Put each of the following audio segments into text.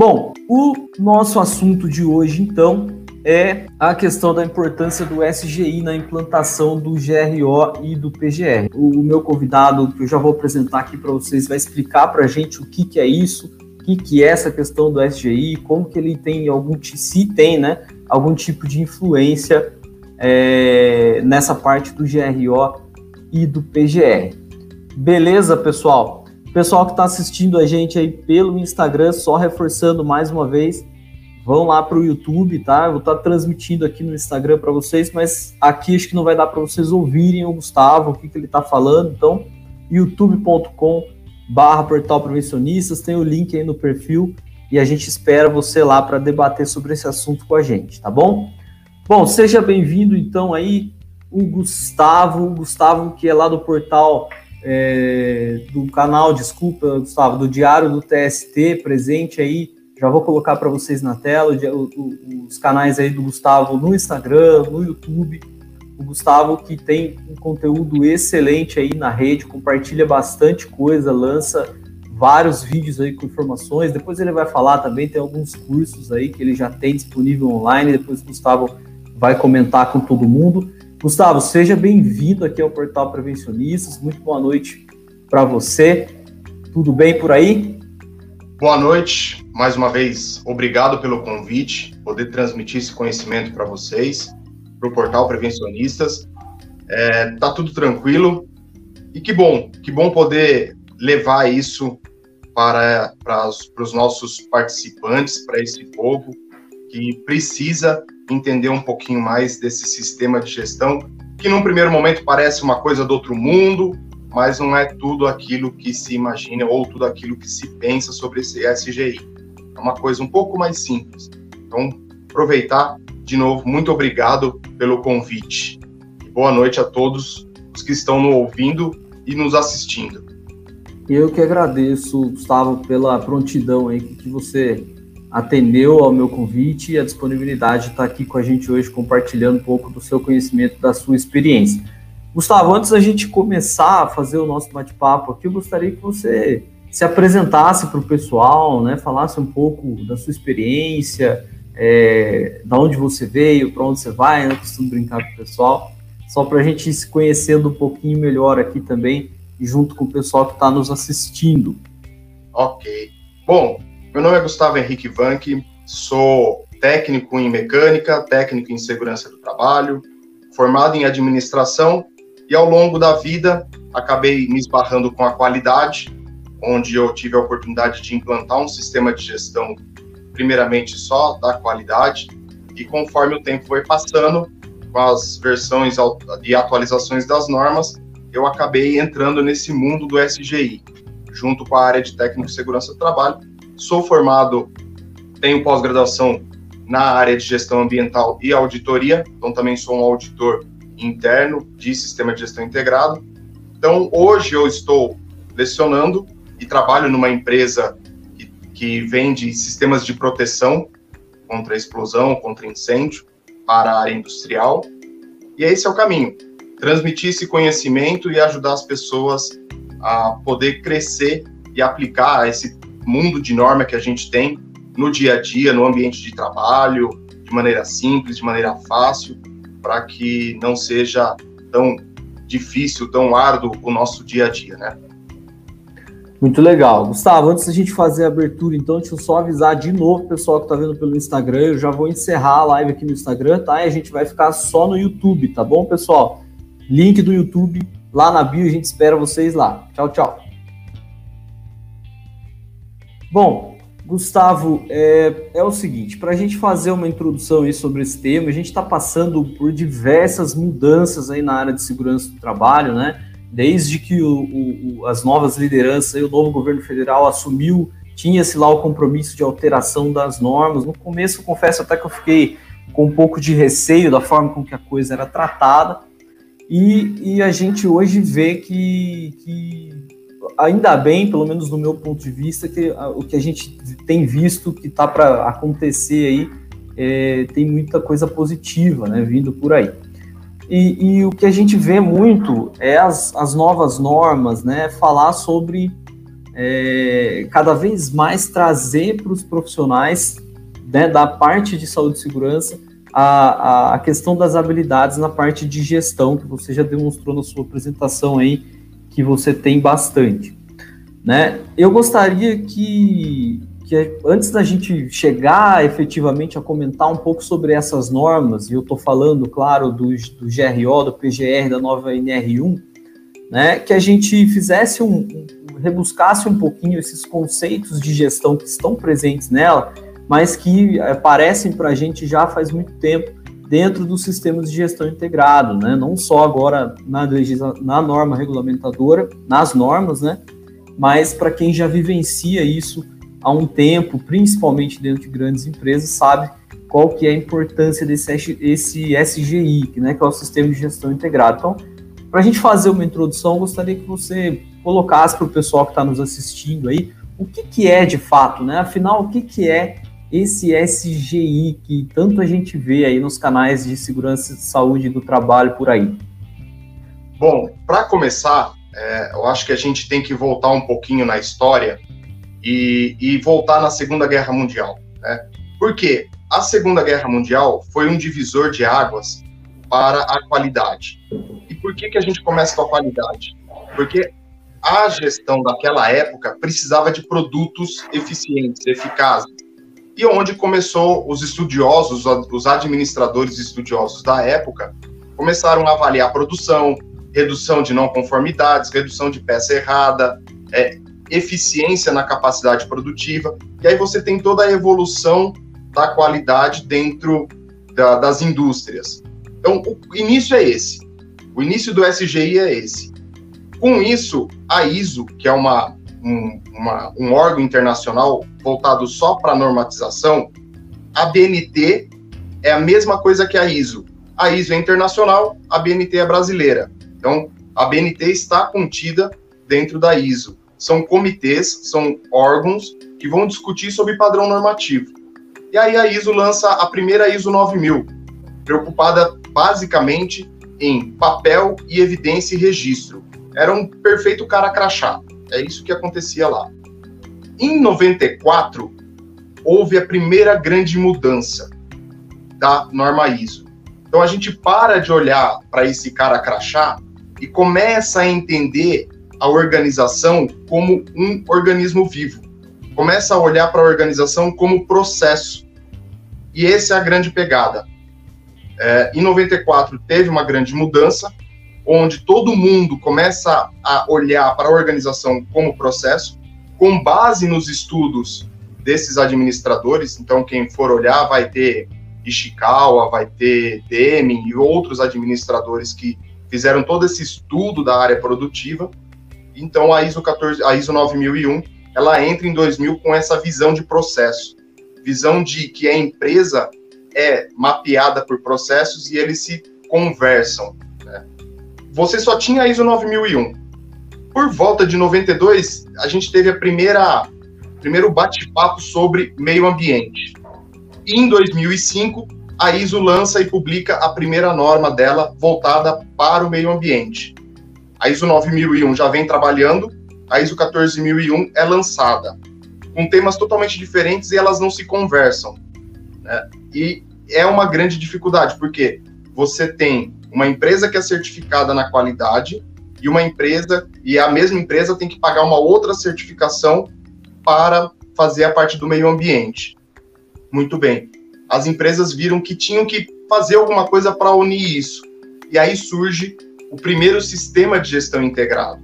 Bom, o nosso assunto de hoje, então, é a questão da importância do SGI na implantação do GRO e do PGR. O, meu convidado, que eu já vou apresentar aqui para vocês, vai explicar para a gente o que, que é isso, o que, que é essa questão do SGI, como que ele tem algum, se tem, né, algum tipo de influência é, nessa parte do GRO e do PGR. Beleza, pessoal? Pessoal que está assistindo a gente aí pelo Instagram, só reforçando mais uma vez, vão lá para o YouTube, tá? Eu vou estar tá transmitindo aqui no Instagram para vocês, mas aqui acho que não vai dar para vocês ouvirem o Gustavo, o que, que ele está falando. Então, youtube.com barra portal prevencionistas, tem o link aí no perfil e a gente espera você lá para debater sobre esse assunto com a gente, tá bom? Bom, seja bem-vindo então aí o Gustavo, o Gustavo que é lá do portal é, do canal, desculpa, Gustavo, do Diário do TST, presente aí. Já vou colocar para vocês na tela os canais aí do Gustavo no Instagram, no YouTube. O Gustavo que tem um conteúdo excelente aí na rede, compartilha bastante coisa, lança vários vídeos aí com informações. Depois ele vai falar também, tem alguns cursos aí que ele já tem disponível online. Depois o Gustavo vai comentar com todo mundo. Gustavo, seja bem-vindo aqui ao Portal Prevencionistas. Muito boa noite para você. Tudo bem por aí? Boa noite. Mais uma vez, obrigado pelo convite, poder transmitir esse conhecimento para vocês, para o Portal Prevencionistas. É, tá tudo tranquilo e que bom, que bom poder levar isso para, para os nossos participantes, para esse povo que precisa entender um pouquinho mais desse sistema de gestão, que num primeiro momento parece uma coisa do outro mundo, mas não é tudo aquilo que se imagina ou tudo aquilo que se pensa sobre esse SGI. É uma coisa um pouco mais simples. Então, aproveitar de novo, muito obrigado pelo convite. boa noite a todos os que estão nos ouvindo e nos assistindo. Eu que agradeço, Gustavo, pela prontidão aí que você atendeu ao meu convite e a disponibilidade de estar aqui com a gente hoje compartilhando um pouco do seu conhecimento, da sua experiência. Gustavo, antes da gente começar a fazer o nosso bate-papo aqui, eu gostaria que você se apresentasse para o pessoal, né, falasse um pouco da sua experiência, é, da onde você veio, para onde você vai, né, costumo brincar com o pessoal, só para a gente ir se conhecendo um pouquinho melhor aqui também, junto com o pessoal que está nos assistindo. Ok. Bom, meu nome é Gustavo Henrique Vanck, sou técnico em mecânica, técnico em segurança do trabalho, formado em administração e ao longo da vida acabei me esbarrando com a qualidade, onde eu tive a oportunidade de implantar um sistema de gestão primeiramente só da qualidade e conforme o tempo foi passando, com as versões e atualizações das normas, eu acabei entrando nesse mundo do SGI, junto com a área de técnico de segurança do trabalho, Sou formado, tenho pós-graduação na área de gestão ambiental e auditoria, então também sou um auditor interno de sistema de gestão integrado. Então, hoje eu estou lecionando e trabalho numa empresa que, que vende sistemas de proteção contra explosão, contra incêndio para a área industrial. E esse é o caminho: transmitir esse conhecimento e ajudar as pessoas a poder crescer e aplicar esse mundo de norma que a gente tem no dia a dia, no ambiente de trabalho, de maneira simples, de maneira fácil, para que não seja tão difícil, tão árduo o nosso dia a dia, né? Muito legal. Gustavo, antes da gente fazer a abertura, então, deixa eu só avisar de novo o pessoal que está vendo pelo Instagram. Eu já vou encerrar a live aqui no Instagram, tá? E a gente vai ficar só no YouTube, tá bom, pessoal? Link do YouTube lá na bio, a gente espera vocês lá. Tchau, tchau. Bom, Gustavo, é, é o seguinte, para a gente fazer uma introdução aí sobre esse tema, a gente está passando por diversas mudanças aí na área de segurança do trabalho, né? Desde que o, o, as novas lideranças, aí, o novo governo federal assumiu, tinha-se lá o compromisso de alteração das normas. No começo, confesso até que eu fiquei com um pouco de receio da forma com que a coisa era tratada, e, e a gente hoje vê que, que ainda bem, pelo menos no meu ponto de vista, que o que a gente tem visto que está para acontecer aí é, tem muita coisa positiva, né, vindo por aí. E, e, o que a gente vê muito é as, as novas normas, né, falar sobre é, cada vez mais trazer para os profissionais né, da parte de saúde e segurança a, a, questão das habilidades na parte de gestão, que você já demonstrou na sua apresentação aí, que você tem bastante. Né? Eu gostaria que, que antes da gente chegar efetivamente a comentar um pouco sobre essas normas, e eu estou falando, claro, do, do GRO, do PGR, da nova NR1, né, que a gente fizesse um, um, rebuscasse um pouquinho esses conceitos de gestão que estão presentes nela, mas que aparecem para a gente já faz muito tempo dentro dos sistemas de gestão integrado, né? Não só agora na, na norma regulamentadora, nas normas, né? Mas para quem já vivencia isso há um tempo, principalmente dentro de grandes empresas, sabe qual que é a importância desse esse SGI, né? Que é o Sistema de Gestão Integrado. Então, para a gente fazer uma introdução, gostaria que você colocasse para o pessoal que está nos assistindo aí o que, que é de fato, né? Afinal, o que, que é esse SGI que tanto a gente vê aí nos canais de segurança e saúde do trabalho por aí? Bom, para começar, é, eu acho que a gente tem que voltar um pouquinho na história e, e voltar na Segunda Guerra Mundial. Né? Porque a Segunda Guerra Mundial foi um divisor de águas para a qualidade. E por que, que a gente começa com a qualidade? Porque a gestão daquela época precisava de produtos eficientes, eficazes. E onde começou os estudiosos, os administradores estudiosos da época, começaram a avaliar a produção, redução de não conformidades, redução de peça errada, é, eficiência na capacidade produtiva. E aí você tem toda a evolução da qualidade dentro da, das indústrias. Então, o início é esse. O início do SGI é esse. Com isso, a ISO, que é uma, um, uma, um órgão internacional voltado só para normatização, a BNT é a mesma coisa que a ISO. A ISO é internacional, a BNT é brasileira. Então, a BNT está contida dentro da ISO. São comitês, são órgãos que vão discutir sobre padrão normativo. E aí a ISO lança a primeira ISO 9000, preocupada basicamente em papel e evidência e registro. Era um perfeito cara crachá. É isso que acontecia lá. Em 94, houve a primeira grande mudança da norma ISO. Então a gente para de olhar para esse cara crachá e começa a entender a organização como um organismo vivo. Começa a olhar para a organização como processo. E essa é a grande pegada. É, em 94 teve uma grande mudança, onde todo mundo começa a olhar para a organização como processo, com base nos estudos desses administradores. Então, quem for olhar vai ter Ishikawa, vai ter Deming e outros administradores que fizeram todo esse estudo da área produtiva. Então, a ISO 14, a ISO 9001, ela entra em 2000 com essa visão de processo, visão de que a empresa é mapeada por processos e eles se conversam. Você só tinha a ISO 9001. Por volta de 92, a gente teve a primeira primeiro bate-papo sobre meio ambiente. Em 2005, a ISO lança e publica a primeira norma dela voltada para o meio ambiente. A ISO 9001 já vem trabalhando, a ISO 14001 é lançada, com temas totalmente diferentes e elas não se conversam. Né? E é uma grande dificuldade, porque você tem uma empresa que é certificada na qualidade e uma empresa, e a mesma empresa tem que pagar uma outra certificação para fazer a parte do meio ambiente. Muito bem. As empresas viram que tinham que fazer alguma coisa para unir isso. E aí surge o primeiro sistema de gestão integrado.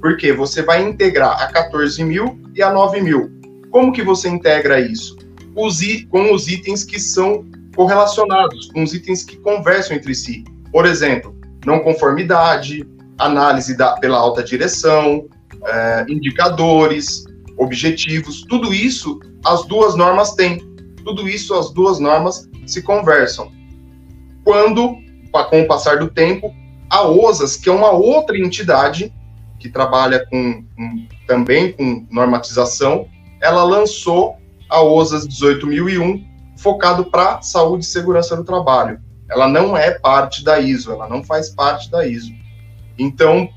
Porque você vai integrar a 14 mil e a 9 mil. Como que você integra isso? Com os itens que são correlacionados, com os itens que conversam entre si. Por exemplo, não conformidade, análise da, pela alta direção, é, indicadores, objetivos, tudo isso as duas normas têm. Tudo isso as duas normas se conversam. Quando, com o passar do tempo, a OSAS, que é uma outra entidade que trabalha com, com também com normatização, ela lançou a OSAS 18001 focado para saúde e segurança do trabalho. Ela não é parte da ISO, ela não faz parte da ISO. Então,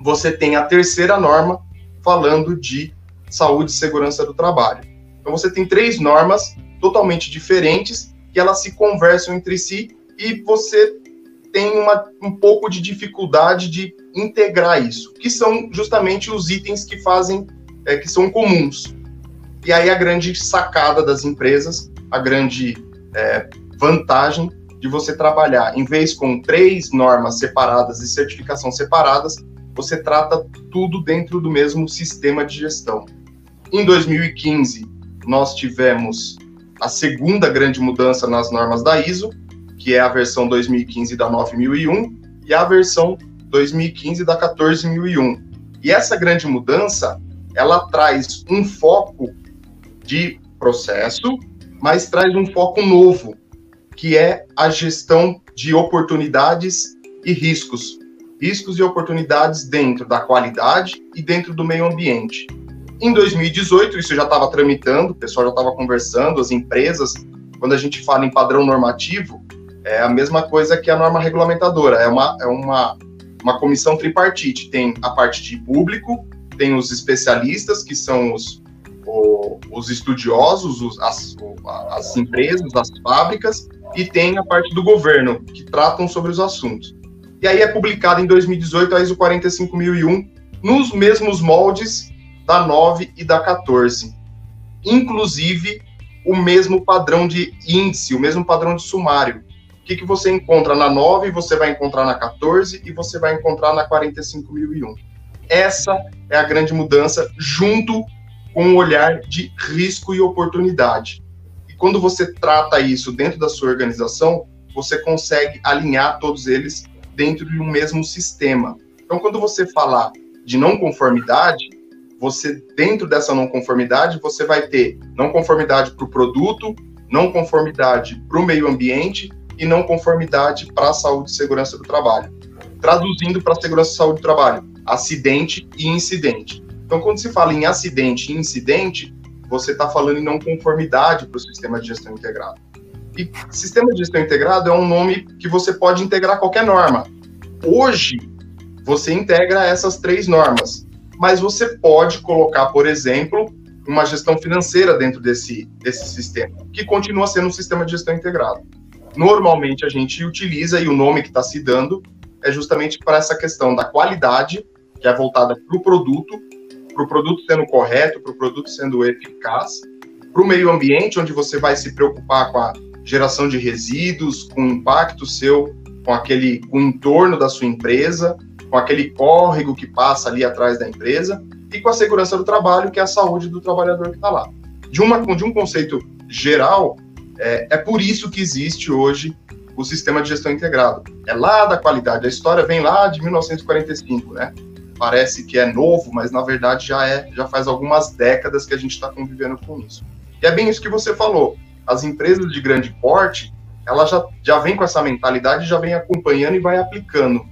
você tem a terceira norma, falando de saúde e segurança do trabalho. Então você tem três normas totalmente diferentes que elas se conversam entre si e você tem uma, um pouco de dificuldade de integrar isso, que são justamente os itens que fazem, é, que são comuns. E aí a grande sacada das empresas, a grande é, vantagem de você trabalhar, em vez com três normas separadas e certificação separadas, você trata tudo dentro do mesmo sistema de gestão. Em 2015, nós tivemos a segunda grande mudança nas normas da ISO, que é a versão 2015 da 9001 e a versão 2015 da 14001. E essa grande mudança, ela traz um foco de processo, mas traz um foco novo, que é a gestão de oportunidades e riscos. Riscos e oportunidades dentro da qualidade e dentro do meio ambiente. Em 2018, isso já estava tramitando, o pessoal já estava conversando, as empresas, quando a gente fala em padrão normativo, é a mesma coisa que a norma regulamentadora, é uma, é uma, uma comissão tripartite. Tem a parte de público, tem os especialistas, que são os, o, os estudiosos, os, as, as empresas, as fábricas, e tem a parte do governo, que tratam sobre os assuntos. E aí é publicado em 2018 a ISO 45001, nos mesmos moldes da 9 e da 14. Inclusive, o mesmo padrão de índice, o mesmo padrão de sumário. O que, que você encontra na 9, você vai encontrar na 14 e você vai encontrar na 45001. Essa é a grande mudança, junto com um olhar de risco e oportunidade. Quando você trata isso dentro da sua organização, você consegue alinhar todos eles dentro de um mesmo sistema. Então, quando você falar de não conformidade, você dentro dessa não conformidade, você vai ter não conformidade para o produto, não conformidade para o meio ambiente e não conformidade para a saúde e segurança do trabalho. Traduzindo para a segurança e saúde do trabalho, acidente e incidente. Então, quando se fala em acidente e incidente, você está falando em não conformidade para o sistema de gestão integrado. E sistema de gestão integrado é um nome que você pode integrar qualquer norma. Hoje, você integra essas três normas, mas você pode colocar, por exemplo, uma gestão financeira dentro desse, desse sistema, que continua sendo um sistema de gestão integrado. Normalmente a gente utiliza, e o nome que está se dando é justamente para essa questão da qualidade, que é voltada para o produto, para o produto sendo correto, para o produto sendo eficaz, para o meio ambiente, onde você vai se preocupar com a geração de resíduos, com o impacto seu, com aquele, com o entorno da sua empresa, com aquele córrego que passa ali atrás da empresa, e com a segurança do trabalho, que é a saúde do trabalhador que está lá. De, uma, de um conceito geral, é, é por isso que existe hoje o sistema de gestão integrado. É lá da qualidade. A história vem lá de 1945, né? Parece que é novo, mas na verdade já é, já faz algumas décadas que a gente está convivendo com isso. E é bem isso que você falou as empresas de grande porte, ela já, já vem com essa mentalidade, já vem acompanhando e vai aplicando.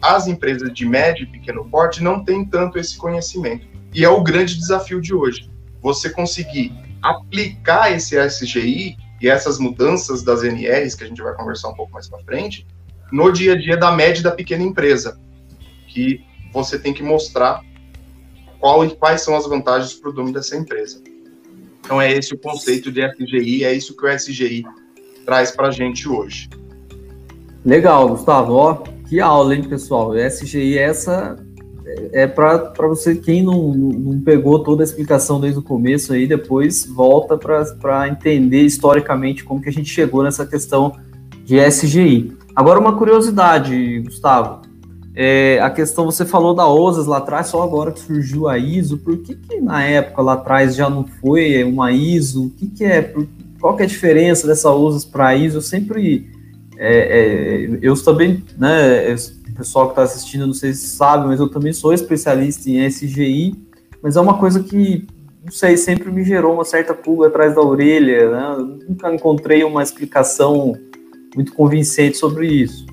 As empresas de médio e pequeno porte não têm tanto esse conhecimento. E é o grande desafio de hoje. Você conseguir aplicar esse SGI e essas mudanças das NRs, que a gente vai conversar um pouco mais para frente, no dia a dia da média da pequena empresa, que você tem que mostrar qual, quais são as vantagens para o dono dessa empresa. Então é esse o conceito de SGI, é isso que o SGI traz para a gente hoje. Legal, Gustavo. Ó, que aula, hein, pessoal? SGI, essa é, é para você, quem não, não pegou toda a explicação desde o começo aí, depois volta para entender historicamente como que a gente chegou nessa questão de SGI. Agora, uma curiosidade, Gustavo. É, a questão, você falou da OSAS lá atrás, só agora que surgiu a ISO, por que, que na época lá atrás já não foi uma ISO? O que, que é? Por, qual que é a diferença dessa OSAS para a ISO? Eu sempre. É, é, eu também, né? O pessoal que está assistindo, não sei se sabe, mas eu também sou especialista em SGI, mas é uma coisa que, não sei, sempre me gerou uma certa pulga atrás da orelha, né? Nunca encontrei uma explicação muito convincente sobre isso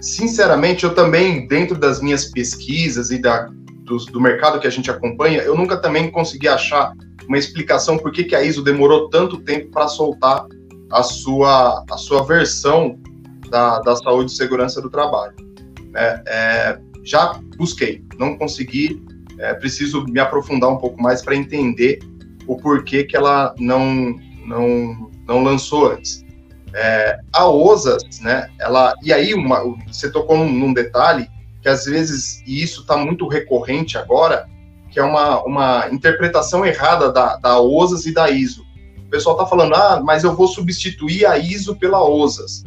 sinceramente, eu também, dentro das minhas pesquisas e da, do, do, mercado que a gente acompanha, eu nunca também consegui achar uma explicação por que, que a ISO demorou tanto tempo para soltar a sua, a sua versão da, da saúde e segurança do trabalho. É, é, já busquei, não consegui é, preciso me aprofundar um pouco mais para entender o porquê que ela não, não, não lançou antes. É, a OSAS, né, ela, e aí uma, você tocou num, num detalhe que às vezes, e isso está muito recorrente agora, que é uma, uma interpretação errada da, da OSAS e da ISO. O pessoal está falando, ah, mas eu vou substituir a ISO pela OSAS.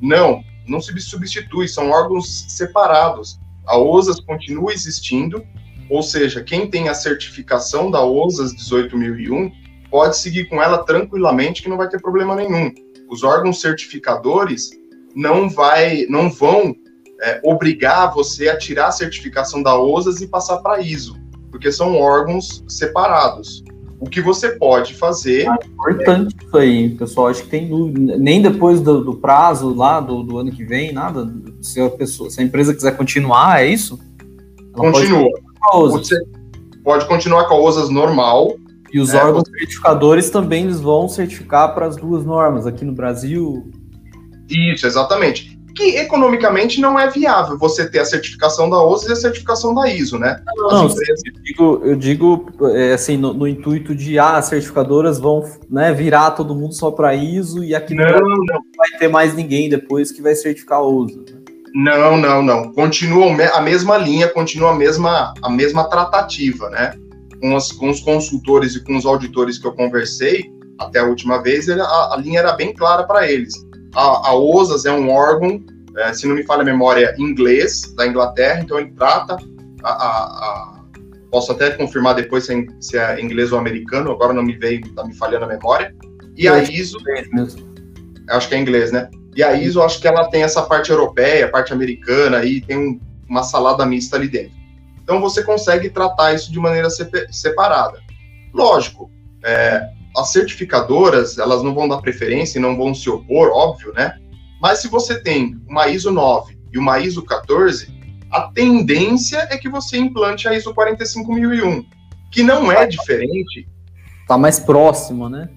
Não, não se substitui, são órgãos separados. A OSAS continua existindo, ou seja, quem tem a certificação da OSAS 18001 pode seguir com ela tranquilamente que não vai ter problema nenhum. Os órgãos certificadores não vai, não vão é, obrigar você a tirar a certificação da OSAS e passar para ISO, porque são órgãos separados. O que você pode fazer. É importante é... isso aí, pessoal. Acho que tem dúvida. Nem depois do, do prazo lá do, do, ano que vem, nada. Se a, pessoa, se a empresa quiser continuar, é isso? Ela Continua. Pode pode continuar com a OSAS normal. E os é, órgãos você... certificadores também eles vão certificar para as duas normas aqui no Brasil. Isso, exatamente que economicamente não é viável você ter a certificação da OSA e a certificação da ISO, né? Não, empresas... eu digo, eu digo é, assim, no, no, intuito de ah, as certificadoras vão né, virar todo mundo só para ISO e aqui não, não, não vai ter mais ninguém depois que vai certificar a OSA. Né? Não, não, não. Continua a mesma linha, continua a mesma, a mesma tratativa, né? Com, as, com os consultores e com os auditores que eu conversei até a última vez, a, a linha era bem clara para eles a, a OSAS é um órgão, é, se não me falha a memória, inglês, da Inglaterra, então ele trata a, a, a posso até confirmar depois se é, se é, inglês ou americano, agora não me veio, tá me falhando a memória. E a ISO, acho que é inglês, né? E a ISO, acho que ela tem essa parte europeia, parte americana, e tem um, uma salada mista ali dentro. Então você consegue tratar isso de maneira separada. Lógico, é, as certificadoras, elas não vão dar preferência e não vão se opor, óbvio, né? Mas se você tem uma ISO 9 e uma ISO 14, a tendência é que você implante a ISO 45001, que não é diferente. Tá mais próximo, né?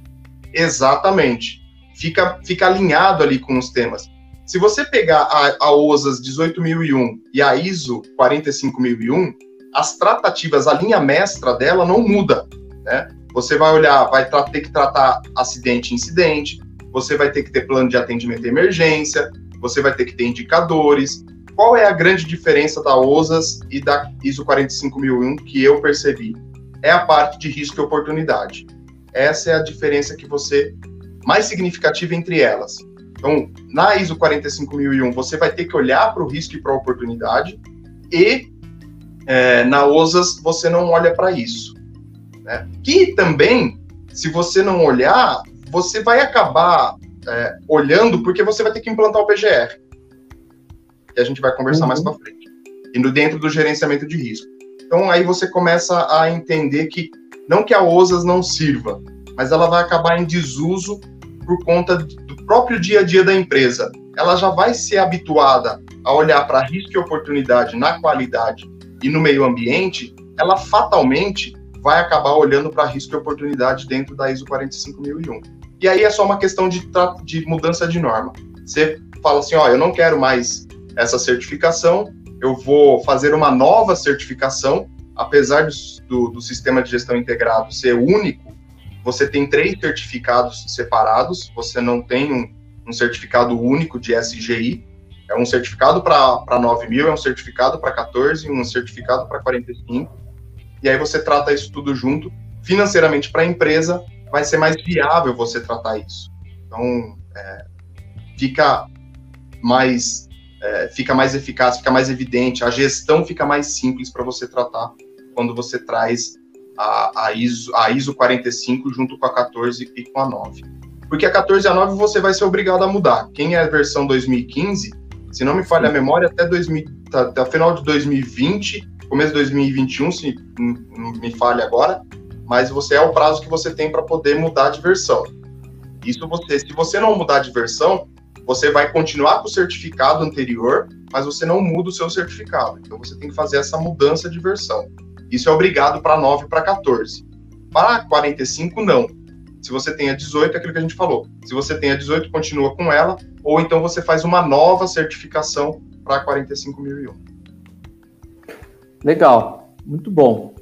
Exatamente. Fica, fica alinhado ali com os temas. Se você pegar a, a OSAS 18001 e a ISO 45001, as tratativas, a linha mestra dela não muda, né? Você vai olhar, vai ter que tratar acidente incidente, você vai ter que ter plano de atendimento à emergência, você vai ter que ter indicadores. Qual é a grande diferença da OSAS e da ISO 45001 que eu percebi? É a parte de risco e oportunidade. Essa é a diferença que você mais significativa entre elas. Então, na ISO 45001, você vai ter que olhar para o risco e para a oportunidade, e é, na OSAS você não olha para isso. Né? Que também, se você não olhar, você vai acabar é, olhando porque você vai ter que implantar o PGR. Que a gente vai conversar uhum. mais para frente. Indo dentro do gerenciamento de risco. Então aí você começa a entender que não que a OSAS não sirva, mas ela vai acabar em desuso por conta do próprio dia a dia da empresa. Ela já vai ser habituada a olhar para risco e oportunidade na qualidade e no meio ambiente, ela fatalmente vai acabar olhando para risco e oportunidade dentro da ISO 45001. E aí é só uma questão de, de mudança de norma. Você fala assim, ó, eu não quero mais essa certificação, eu vou fazer uma nova certificação, apesar do, do sistema de gestão integrado ser único, você tem três certificados separados, você não tem um, um certificado único de SGI, é um certificado para 9 mil, é um certificado para 14, um certificado para 45, e aí você trata isso tudo junto. Financeiramente, para a empresa, vai ser mais viável você tratar isso. Então, é, fica mais é, fica mais eficaz, fica mais evidente, a gestão fica mais simples para você tratar quando você traz a, a, ISO, a ISO 45 junto com a 14 e com a 9. Porque a 14 e a 9 você vai ser obrigado a mudar. Quem é a versão 2015, se não me falha a memória, até, 2000, até o final de 2020 começo de 2021, se não me falha agora, mas você é o prazo que você tem para poder mudar de versão. Isso você, se você não mudar de versão, você vai continuar com o certificado anterior, mas você não muda o seu certificado. Então você tem que fazer essa mudança de versão. Isso é obrigado para 9 e para 14. Para 45, não. Se você tem a 18, é aquilo que a gente falou. Se você tem a 18, continua com ela, ou então você faz uma nova certificação para 45001. Legal, muito bom.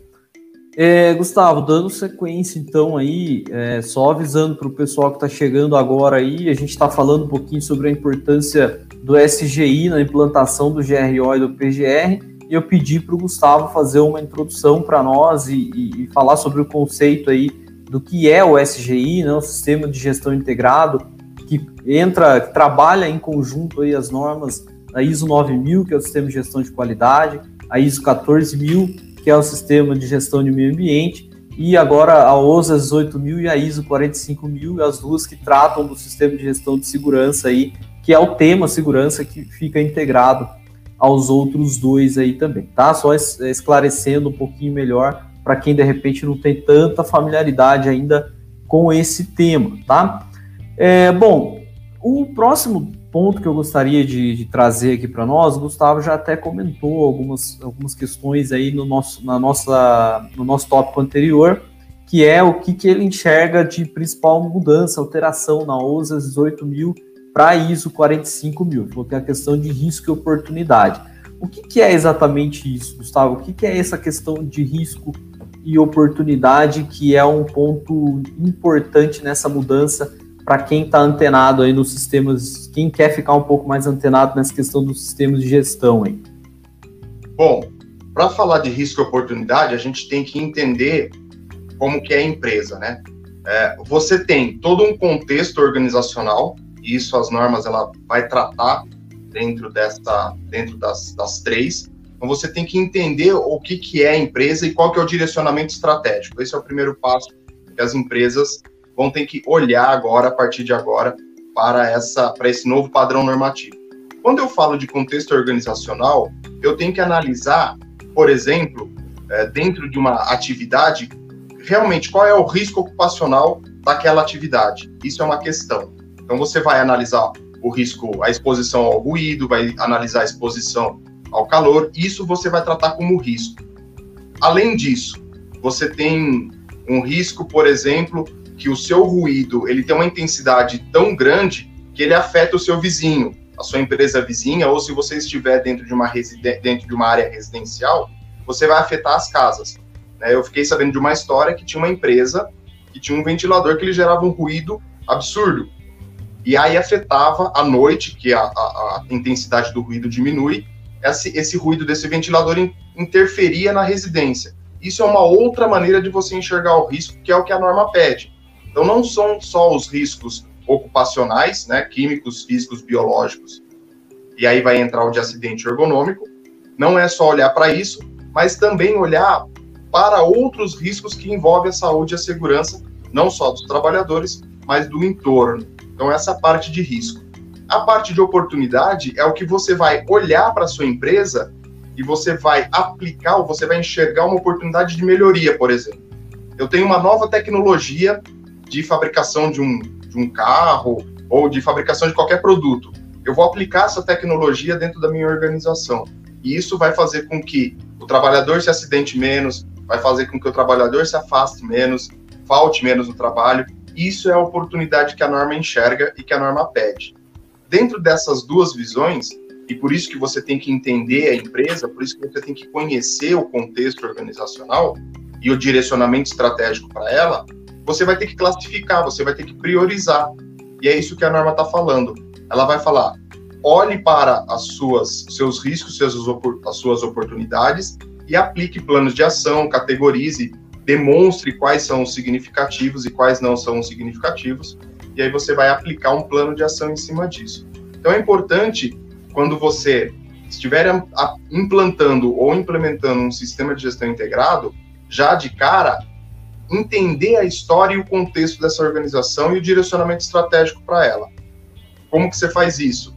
É, Gustavo, dando sequência então aí, é, só avisando para o pessoal que está chegando agora aí, a gente está falando um pouquinho sobre a importância do SGI na implantação do GRO e do PGR, eu pedi para o Gustavo fazer uma introdução para nós e, e, e, falar sobre o conceito aí do que é o SGI, né, o Sistema de Gestão Integrado, que entra, que trabalha em conjunto aí as normas da ISO 9000, que é o Sistema de Gestão de Qualidade, a ISO 14000, que é o Sistema de Gestão de Meio Ambiente, e agora a OSA 18000 e a ISO 45000, as duas que tratam do Sistema de Gestão de Segurança aí, que é o tema segurança que fica integrado aos outros dois aí também, tá? Só esclarecendo um pouquinho melhor para quem de repente não tem tanta familiaridade ainda com esse tema, tá? É, bom, o próximo ponto que eu gostaria de, de trazer aqui para nós, Gustavo já até comentou algumas, algumas questões aí no nosso, na nossa, no nosso tópico anterior, que é o que, que ele enxerga de principal mudança, alteração na OSA 18000 para ISO 45000, porque é a questão de risco e oportunidade. O que, que é exatamente isso, Gustavo? O que, que é essa questão de risco e oportunidade que é um ponto importante nessa mudança para quem está antenado aí nos sistemas, quem quer ficar um pouco mais antenado nessa questão dos sistemas de gestão aí? Bom, para falar de risco e oportunidade, a gente tem que entender como que é a empresa, né? É, você tem todo um contexto organizacional, e isso as normas ela vai tratar dentro dessa, dentro das, das três. Então você tem que entender o que, que é a empresa e qual que é o direcionamento estratégico. Esse é o primeiro passo que as empresas vão ter que olhar agora, a partir de agora, para, essa, para esse novo padrão normativo. Quando eu falo de contexto organizacional, eu tenho que analisar, por exemplo, é, dentro de uma atividade, realmente qual é o risco ocupacional daquela atividade. Isso é uma questão. Então você vai analisar o risco, a exposição ao ruído, vai analisar a exposição ao calor, isso você vai tratar como risco. Além disso, você tem um risco, por exemplo, que o seu ruído ele tem uma intensidade tão grande que ele afeta o seu vizinho, a sua empresa vizinha, ou se você estiver dentro de uma, dentro de uma área residencial, você vai afetar as casas. Né? Eu fiquei sabendo de uma história que tinha uma empresa que tinha um ventilador que ele gerava um ruído absurdo. E aí afetava à noite, que a, a, a intensidade do ruído diminui, esse, esse ruído desse ventilador in, interferia na residência. Isso é uma outra maneira de você enxergar o risco, que é o que a norma pede. Então, não são só os riscos ocupacionais, né, químicos, físicos, biológicos, e aí vai entrar o de acidente ergonômico. Não é só olhar para isso, mas também olhar para outros riscos que envolvem a saúde e a segurança, não só dos trabalhadores, mas do entorno. Então, essa parte de risco. A parte de oportunidade é o que você vai olhar para a sua empresa e você vai aplicar ou você vai enxergar uma oportunidade de melhoria, por exemplo. Eu tenho uma nova tecnologia de fabricação de um, de um carro ou de fabricação de qualquer produto. Eu vou aplicar essa tecnologia dentro da minha organização. E isso vai fazer com que o trabalhador se acidente menos, vai fazer com que o trabalhador se afaste menos, falte menos no trabalho. Isso é a oportunidade que a norma enxerga e que a norma pede. Dentro dessas duas visões, e por isso que você tem que entender a empresa, por isso que você tem que conhecer o contexto organizacional e o direcionamento estratégico para ela, você vai ter que classificar, você vai ter que priorizar. E é isso que a norma está falando. Ela vai falar: olhe para as suas, seus riscos, seus, as suas oportunidades e aplique planos de ação, categorize, demonstre quais são os significativos e quais não são os significativos. E aí você vai aplicar um plano de ação em cima disso. Então é importante quando você estiver implantando ou implementando um sistema de gestão integrado, já de cara entender a história e o contexto dessa organização e o direcionamento estratégico para ela. Como que você faz isso?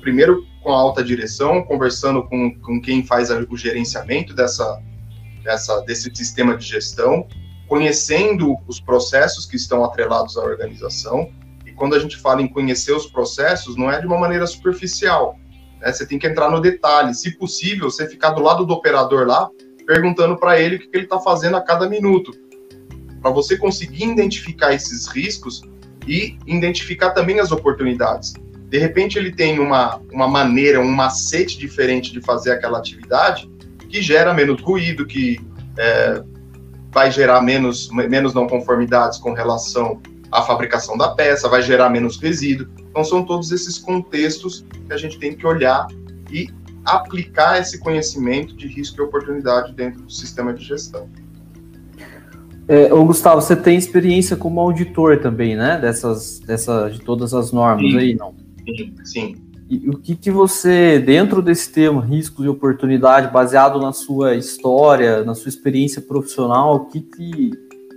Primeiro com a alta direção, conversando com, com quem faz o gerenciamento dessa, dessa, desse sistema de gestão, conhecendo os processos que estão atrelados à organização. E quando a gente fala em conhecer os processos, não é de uma maneira superficial. Né? Você tem que entrar no detalhe. Se possível, você ficar do lado do operador lá, perguntando para ele o que, ele está fazendo a cada minuto, para você conseguir identificar esses riscos e identificar também as oportunidades. De repente, ele tem uma, uma maneira, um macete diferente de fazer aquela atividade que gera menos ruído, que é, vai gerar menos, menos não conformidades com relação à fabricação da peça, vai gerar menos resíduo. Então, são todos esses contextos que a gente tem que olhar e aplicar esse conhecimento de risco e oportunidade dentro do sistema de gestão. É, ô Gustavo, você tem experiência como auditor também, né? Dessas, dessa, de todas as normas sim, aí, não? Sim, sim. E o que, que você, dentro desse tema, riscos e oportunidade, baseado na sua história, na sua experiência profissional, o que, que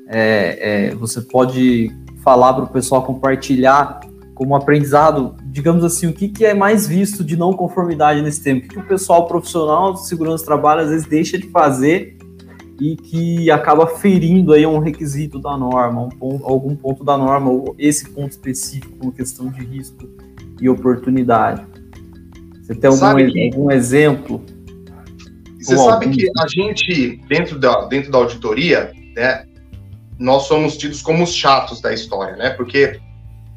é, é, você pode falar para o pessoal compartilhar como aprendizado, digamos assim, o que, que é mais visto de não conformidade nesse tema? O que, que o pessoal profissional de segurança do trabalho às vezes deixa de fazer e que acaba ferindo aí um requisito da norma, um ponto, algum ponto da norma, ou esse ponto específico, uma questão de risco e oportunidade. Você tem algum, que, algum exemplo? Você sabe algum... que a gente, dentro da, dentro da auditoria, né, nós somos tidos como os chatos da história, né? Porque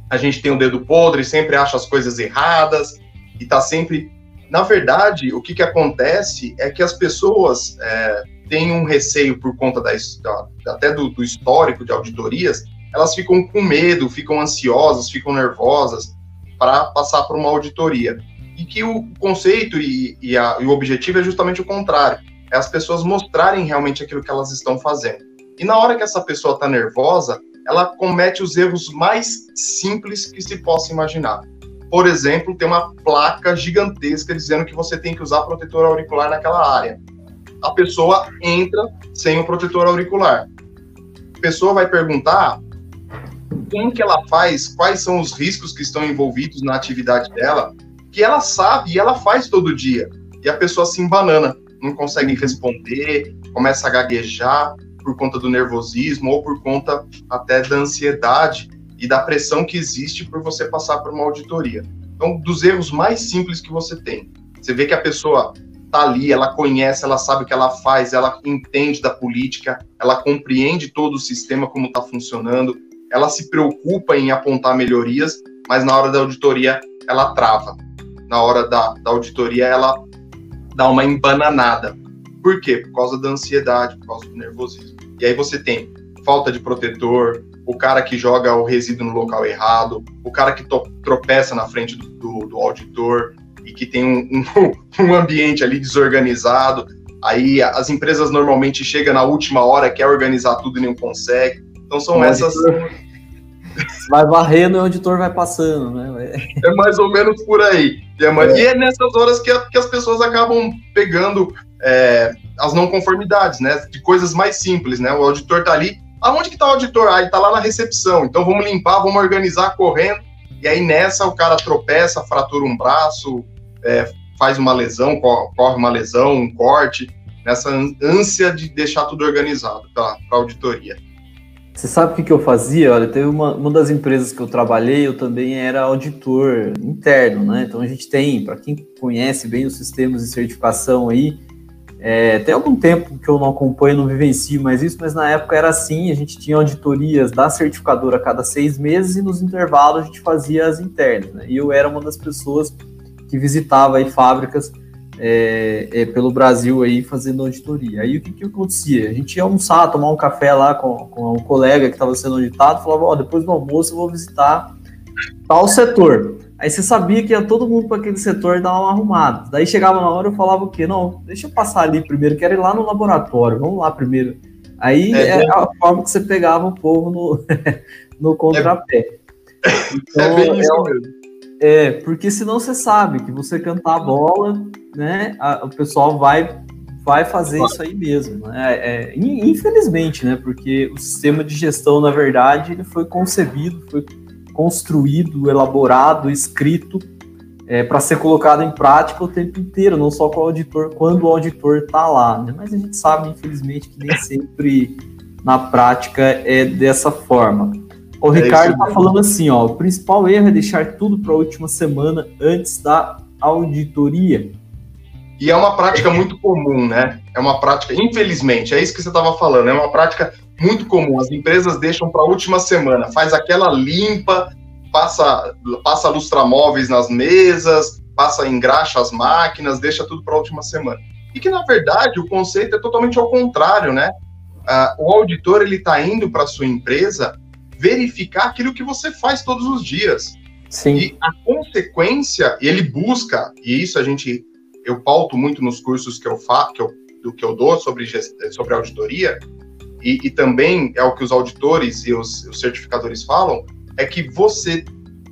a gente tem o um dedo podre, sempre acha as coisas erradas e tá sempre. Na verdade, o que, que acontece é que as pessoas é, têm um receio por conta da, da até do, do, histórico de auditorias, elas ficam com medo, ficam ansiosas, ficam nervosas para passar por uma auditoria. E que o conceito e, e, a, e o objetivo é justamente o contrário: é as pessoas mostrarem realmente aquilo que elas estão fazendo. E na hora que essa pessoa está nervosa, ela comete os erros mais simples que se possa imaginar. Por exemplo, tem uma placa gigantesca dizendo que você tem que usar protetor auricular naquela área. A pessoa entra sem o protetor auricular. A pessoa vai perguntar como que ela faz, quais são os riscos que estão envolvidos na atividade dela, que ela sabe e ela faz todo dia. E a pessoa se embanana, não consegue responder, começa a gaguejar, por conta do nervosismo ou por conta até da ansiedade e da pressão que existe por você passar por uma auditoria. Então, dos erros mais simples que você tem, você vê que a pessoa tá ali, ela conhece, ela sabe o que ela faz, ela entende da política, ela compreende todo o sistema como está funcionando, ela se preocupa em apontar melhorias, mas na hora da auditoria ela trava. Na hora da, da auditoria ela dá uma embananada. Por quê? Por causa da ansiedade, por causa do nervosismo. E aí você tem falta de protetor, o cara que joga o resíduo no local errado, o cara que tropeça na frente do, do, do auditor e que tem um, um, um, ambiente ali desorganizado. Aí as empresas normalmente chegam na última hora, quer organizar tudo e não consegue. Então são o essas. Auditor, vai varrendo e o auditor vai passando, né? É mais ou menos por aí. E é, mais... é. E é nessas horas que, que as pessoas acabam pegando é, as não conformidades, né? De coisas mais simples, né? O auditor tá ali. Aonde que tá o auditor? Ah, ele tá lá na recepção. Então vamos limpar, vamos organizar correndo. E aí nessa o cara tropeça, fratura um braço, é, faz uma lesão, corre uma lesão, um corte, nessa ânsia de deixar tudo organizado para a auditoria. Você sabe o que, que eu fazia? Olha, teve uma, uma das empresas que eu trabalhei, eu também era auditor interno, né? Então a gente tem, para quem conhece bem os sistemas de certificação aí, é, tem algum tempo que eu não acompanho, não vivencio mais isso, mas na época era assim, a gente tinha auditorias da certificadora a cada seis meses e nos intervalos a gente fazia as internas, né? E eu era uma das pessoas que visitava aí fábricas é, é, pelo Brasil aí fazendo auditoria. Aí o que, que acontecia? A gente ia almoçar, tomar um café lá com, com um colega que estava sendo auditado, falava, ó, oh, depois do almoço eu vou visitar tal setor. Aí você sabia que ia todo mundo para aquele setor dar uma arrumada. Daí chegava na hora eu falava o quê? Não, deixa eu passar ali primeiro, quero ir lá no laboratório, vamos lá primeiro. Aí é, é a forma que você pegava o povo no, no contrapé. Então, é bem isso mesmo. É, porque senão você sabe que você cantar a bola, né, a, o pessoal vai vai fazer isso aí mesmo. Né? É, infelizmente, né? Porque o sistema de gestão, na verdade, ele foi concebido, foi construído, elaborado, escrito é, para ser colocado em prática o tempo inteiro, não só com o auditor, quando o auditor está lá. Né? Mas a gente sabe, infelizmente, que nem sempre na prática é dessa forma. O é Ricardo está falando assim, ó, o principal erro é deixar tudo para a última semana antes da auditoria. E é uma prática muito comum, né? É uma prática, infelizmente, é isso que você estava falando, é uma prática muito comum. As empresas deixam para a última semana, faz aquela limpa, passa, passa lustramóveis nas mesas, passa engraxa as máquinas, deixa tudo para a última semana. E que, na verdade, o conceito é totalmente ao contrário, né? uh, o auditor ele está indo para sua empresa verificar aquilo que você faz todos os dias. Sim. E a consequência, ele busca, e isso a gente, eu pauto muito nos cursos que eu faço, que eu, do que eu dou sobre, sobre auditoria, e, e, também é o que os auditores e os, os certificadores falam, é que você,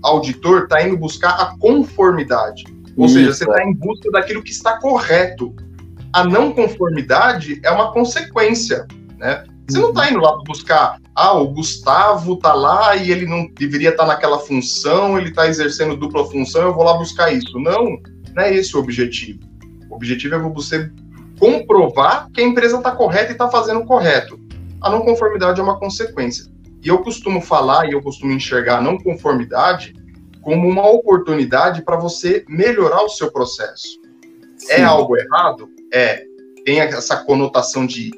auditor, está indo buscar a conformidade. Ou isso. seja, você está em busca daquilo que está correto. A não conformidade é uma consequência, né? Você não está indo lá buscar, ah, o Gustavo está lá e ele não deveria estar tá naquela função, ele está exercendo dupla função, eu vou lá buscar isso. Não, não é esse o objetivo. O objetivo é você comprovar que a empresa está correta e está fazendo o correto. A não conformidade é uma consequência. E eu costumo falar e eu costumo enxergar a não conformidade como uma oportunidade para você melhorar o seu processo. É Sim. É algo errado? É. Tem essa conotação de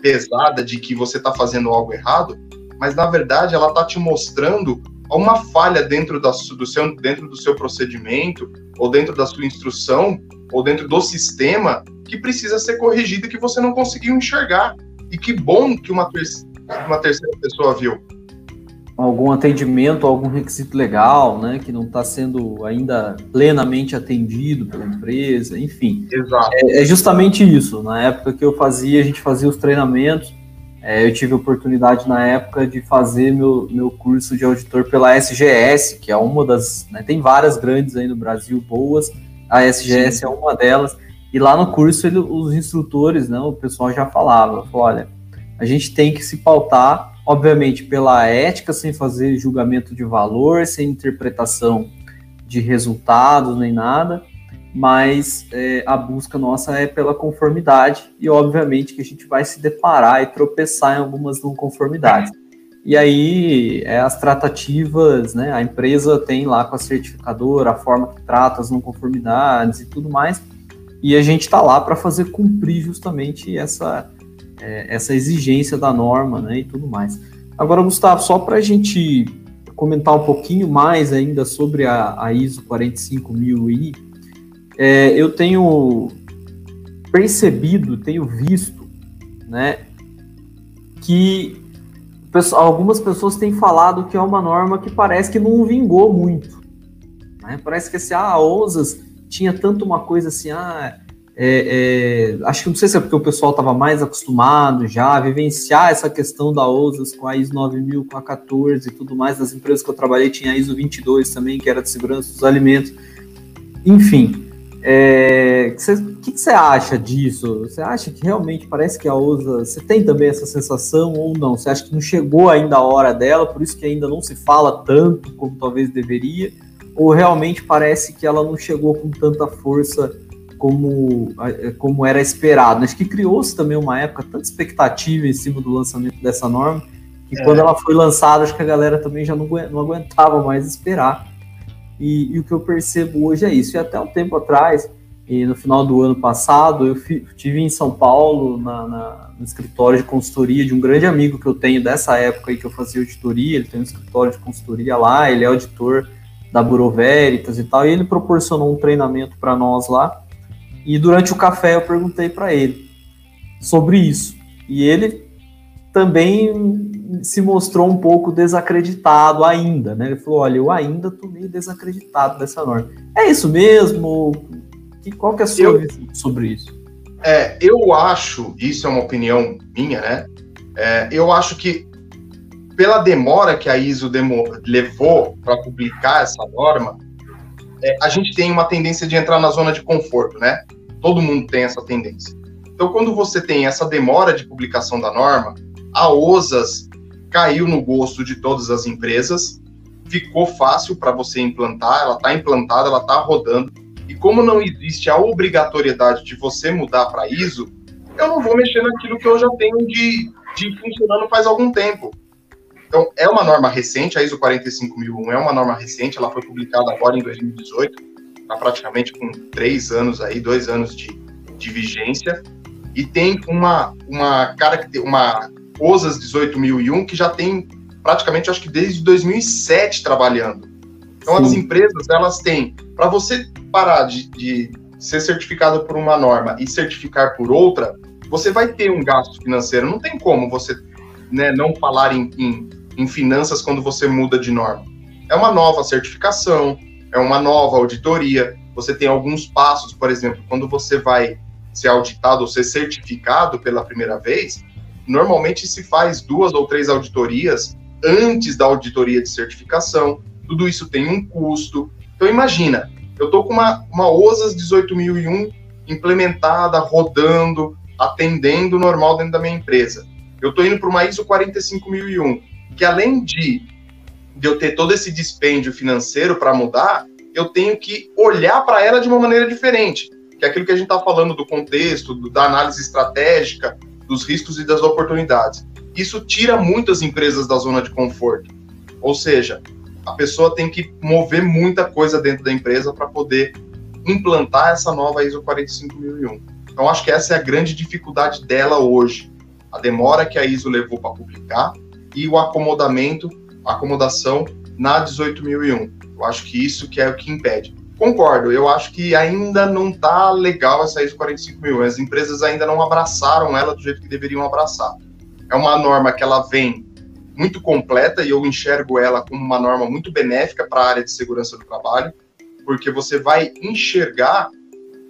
pesada de que você está fazendo algo errado, mas na verdade ela está te mostrando uma falha dentro, da, do seu, dentro do seu procedimento, ou dentro da sua instrução, ou dentro do sistema que precisa ser corrigido que você não conseguiu enxergar. E que bom que uma, ter uma terceira pessoa viu algum atendimento, algum requisito legal, né, que não está sendo ainda plenamente atendido pela empresa, enfim. Exato. É, é, justamente isso. Na época que eu fazia, a gente fazia os treinamentos. É, eu tive a oportunidade na época de fazer meu, meu curso de auditor pela SGS, que é uma das. Né, tem várias grandes aí no Brasil boas. A SGS Sim. é uma delas. E lá no curso ele, os instrutores, né, o pessoal já falava, falou, olha, a gente tem que se pautar obviamente pela ética, sem fazer julgamento de valor, sem interpretação de resultados nem nada, mas é, a busca nossa é pela conformidade e obviamente que a gente vai se deparar e tropeçar em algumas não conformidades. E aí é as tratativas, né? A empresa tem lá com a certificadora a forma que trata as não conformidades e tudo mais, e a gente está lá para fazer cumprir justamente essa é, essa exigência da norma né, e tudo mais. Agora, Gustavo, só para a gente comentar um pouquinho mais ainda sobre a, a ISO 45000i, é, eu tenho percebido, tenho visto, né, que algumas pessoas têm falado que é uma norma que parece que não vingou muito. Né? Parece que assim, ah, a OSAS tinha tanto uma coisa assim, ah, é, é, acho que não sei se é porque o pessoal estava mais acostumado já a vivenciar essa questão da OSAS com a ISO 9000, com a 14 e tudo mais. Das empresas que eu trabalhei tinha a ISO 22 também, que era de segurança dos alimentos. Enfim, é, o que você acha disso? Você acha que realmente parece que a OSAS... Você tem também essa sensação ou não? Você acha que não chegou ainda a hora dela, por isso que ainda não se fala tanto como talvez deveria? Ou realmente parece que ela não chegou com tanta força como, é, como era esperado. Acho que criou-se também uma época tanta expectativa em cima do lançamento dessa norma, que é. quando ela foi lançada, acho que a galera também já não, não aguentava mais esperar. E, e, o que eu percebo hoje é isso. E até um tempo atrás, e no final do ano passado, eu tive em São Paulo, na, na, no escritório de consultoria de um grande amigo que eu tenho dessa época aí que eu fazia auditoria. Ele tem um escritório de consultoria lá, ele é auditor da Bureau Veritas e tal, e ele proporcionou um treinamento para nós lá. E durante o café eu perguntei para ele sobre isso. E ele também se mostrou um pouco desacreditado ainda, né? Ele falou: olha, eu ainda tô meio desacreditado dessa norma. É isso mesmo? Que, qual que é a sua eu, visão sobre isso? É, eu acho, isso é uma opinião minha, né? É, eu acho que pela demora que a ISO demo, levou para publicar essa norma, é, a gente tem uma tendência de entrar na zona de conforto, né? Todo mundo tem essa tendência. Então, quando você tem essa demora de publicação da norma, a OSAS caiu no gosto de todas as empresas, ficou fácil para você implantar, ela está implantada, ela está rodando. E como não existe a obrigatoriedade de você mudar para ISO, eu não vou mexer naquilo que eu já tenho de, de funcionando faz algum tempo. Então, é uma norma recente, a ISO 45001 é uma norma recente, ela foi publicada agora em 2018 está praticamente com três anos aí, dois anos de, de vigência, e tem uma, uma, uma OSAS 18001 que já tem praticamente, acho que desde 2007 trabalhando. Então, Sim. as empresas, elas têm, para você parar de, de ser certificado por uma norma e certificar por outra, você vai ter um gasto financeiro. Não tem como você né, não falar em, em, em finanças quando você muda de norma. É uma nova certificação, é uma nova auditoria. Você tem alguns passos, por exemplo, quando você vai ser auditado ou ser certificado pela primeira vez, normalmente se faz duas ou três auditorias antes da auditoria de certificação. Tudo isso tem um custo. Então imagina, eu estou com uma, uma OSAS 18001 implementada, rodando, atendendo normal dentro da minha empresa. Eu estou indo para uma ISO 45001, que além de, de eu ter todo esse dispêndio financeiro para mudar, eu tenho que olhar para ela de uma maneira diferente. Que é aquilo que a gente está falando do contexto, do, da análise estratégica, dos riscos e das oportunidades. Isso tira muitas empresas da zona de conforto. Ou seja, a pessoa tem que mover muita coisa dentro da empresa para poder implantar essa nova ISO 45001. Então, acho que essa é a grande dificuldade dela hoje. A demora que a ISO levou para publicar e o acomodamento, acomodação na 18001. Eu acho que isso que é o que impede. Concordo, eu acho que ainda não está legal essa ISO 45001. As empresas ainda não abraçaram ela do jeito que deveriam abraçar. É uma norma que ela vem muito completa e eu enxergo ela como uma norma muito benéfica para a área de segurança do trabalho, porque você vai enxergar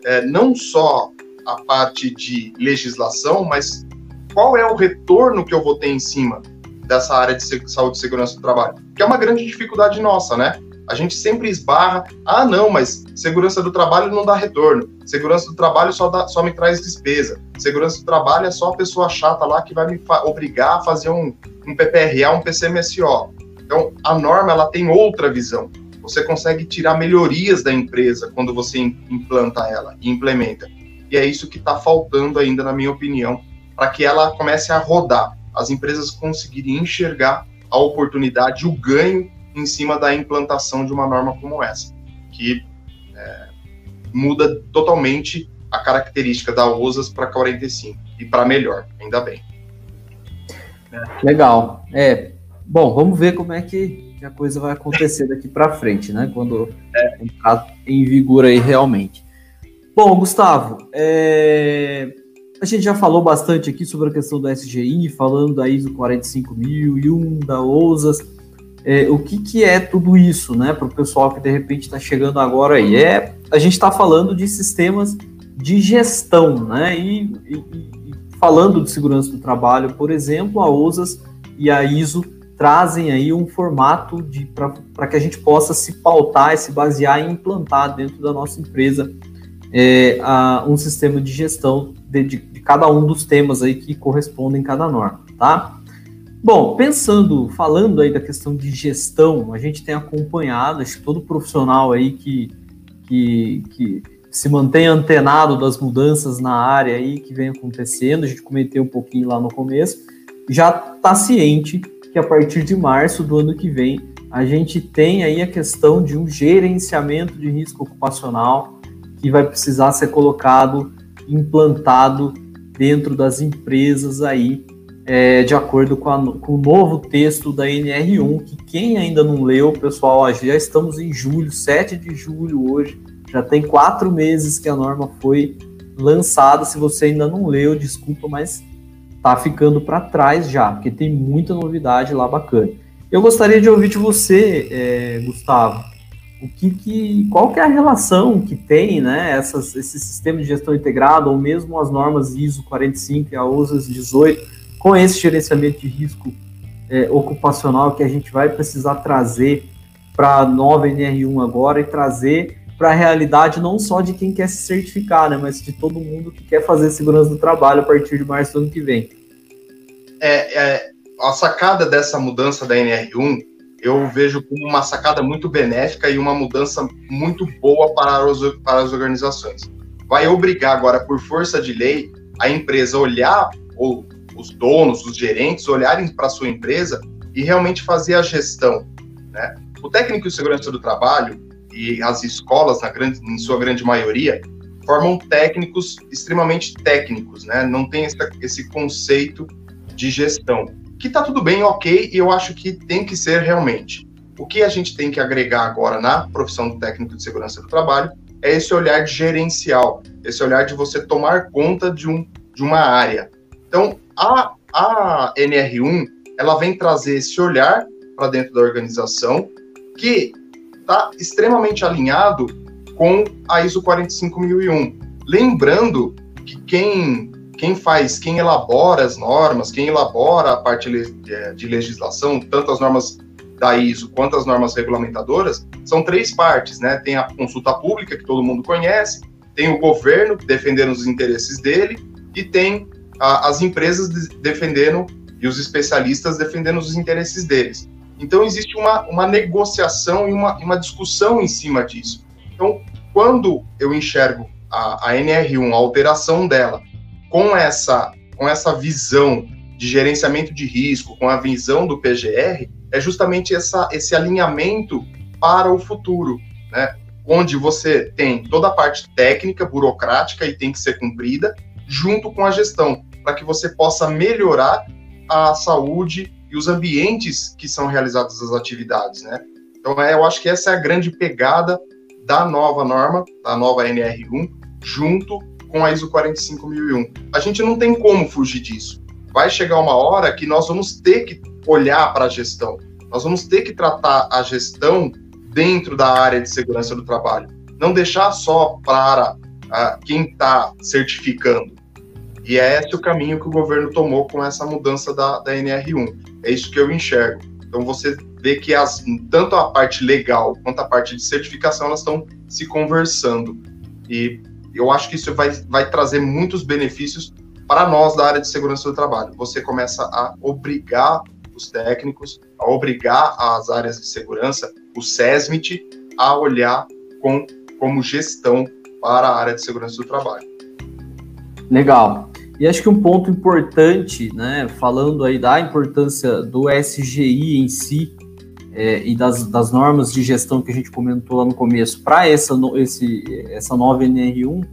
é, não só a parte de legislação, mas qual é o retorno que eu vou ter em cima dessa área de saúde e segurança do trabalho, que é uma grande dificuldade nossa, né? A gente sempre esbarra, ah, não, mas segurança do trabalho não dá retorno. Segurança do trabalho só, dá, só me traz despesa. Segurança do trabalho é só a pessoa chata lá que vai me obrigar a fazer um, um PPRA, um PCMSO. Então, a norma ela tem outra visão. Você consegue tirar melhorias da empresa quando você implanta ela e implementa. E é isso que está faltando ainda, na minha opinião, para que ela comece a rodar. As empresas conseguirem enxergar a oportunidade, o ganho em cima da implantação de uma norma como essa, que é, muda totalmente a característica da OSAS para 45 e para melhor, ainda bem. Legal. É, bom, vamos ver como é que a coisa vai acontecer daqui para frente, né? Quando é. entrar em vigor aí realmente. Bom, Gustavo, é, a gente já falou bastante aqui sobre a questão da SGI, falando da ISO 45001, da OSAS é, o que, que é tudo isso, né, para o pessoal que de repente está chegando agora aí? É, a gente está falando de sistemas de gestão, né, e, e, e, falando de segurança do trabalho, por exemplo, a OSAS e a ISO trazem aí um formato para que a gente possa se pautar e se basear e implantar dentro da nossa empresa é, a, um sistema de gestão de, de, de cada um dos temas aí que correspondem cada norma, tá? Bom, pensando, falando aí da questão de gestão, a gente tem acompanhado, acho que todo profissional aí que, que, que se mantém antenado das mudanças na área aí que vem acontecendo, a gente comentei um pouquinho lá no começo, já está ciente que a partir de março do ano que vem a gente tem aí a questão de um gerenciamento de risco ocupacional que vai precisar ser colocado, implantado dentro das empresas aí é, de acordo com, a, com, o novo texto da NR1, que quem ainda não leu, pessoal, já estamos em julho, 7 de julho hoje, já tem quatro meses que a norma foi lançada. Se você ainda não leu, desculpa, mas tá ficando para trás já, porque tem muita novidade lá bacana. Eu gostaria de ouvir de você, é, Gustavo, o que, que, qual que é a relação que tem, né, essas, esse sistema de gestão integrado, ou mesmo as normas ISO 45 e a OSAS 18, com esse gerenciamento de risco é, ocupacional que a gente vai precisar trazer para a nova NR1 agora e trazer para a realidade não só de quem quer se certificar, né, mas de todo mundo que quer fazer segurança do trabalho a partir de março do ano que vem. É, é, a sacada dessa mudança da NR1 eu vejo como uma sacada muito benéfica e uma mudança muito boa para, os, para as organizações. Vai obrigar agora, por força de lei, a empresa olhar ou os donos, os gerentes olharem para a sua empresa e realmente fazer a gestão. Né? O técnico de segurança do trabalho e as escolas, na grande, em sua grande maioria, formam técnicos extremamente técnicos, né? não tem esse, esse conceito de gestão. Que está tudo bem, ok, e eu acho que tem que ser realmente. O que a gente tem que agregar agora na profissão do técnico de segurança do trabalho é esse olhar gerencial, esse olhar de você tomar conta de um de uma área. Então, a, a NR1 ela vem trazer esse olhar para dentro da organização que está extremamente alinhado com a ISO 45001. Lembrando que quem, quem faz, quem elabora as normas, quem elabora a parte de legislação, tanto as normas da ISO quanto as normas regulamentadoras, são três partes, né? Tem a consulta pública, que todo mundo conhece, tem o governo defendendo os interesses dele, e tem a, as empresas defendendo e os especialistas defendendo os interesses deles. Então, existe uma, uma negociação e uma, uma discussão em cima disso. Então, quando eu enxergo a, a NR1, a alteração dela, com essa, com essa visão de gerenciamento de risco, com a visão do PGR, é justamente essa, esse alinhamento para o futuro, né? onde você tem toda a parte técnica, burocrática e tem que ser cumprida, junto com a gestão, para que você possa melhorar a saúde e os ambientes que são realizadas as atividades, né? Então, é, eu acho que essa é a grande pegada da nova norma, da nova NR1, junto com a ISO 45001. A gente não tem como fugir disso. Vai chegar uma hora que nós vamos ter que olhar para a gestão. Nós vamos ter que tratar a gestão dentro da área de segurança do trabalho. Não deixar só para uh, quem está certificando. E é esse o caminho que o governo tomou com essa mudança da, da NR1. É isso que eu enxergo. Então você vê que as, tanto a parte legal quanto a parte de certificação elas estão se conversando. E eu acho que isso vai, vai trazer muitos benefícios para nós da área de segurança do trabalho. Você começa a obrigar os técnicos, a obrigar as áreas de segurança, o SESMIT, a olhar com, como gestão para a área de segurança do trabalho. Legal. E acho que um ponto importante, né, falando aí da importância do SGI em si é, e das, das normas de gestão que a gente comentou lá no começo para essa, esse, essa nova NR1,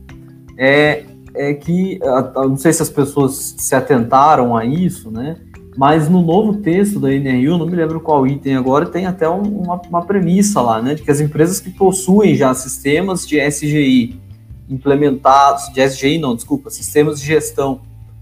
é, é que, não sei se as pessoas se atentaram a isso, né, mas no novo texto da NRU, não me lembro qual item agora, tem até um, uma, uma premissa lá, né, de que as empresas que possuem já sistemas de SGI implementados, de SGI não, desculpa, sistemas de gestão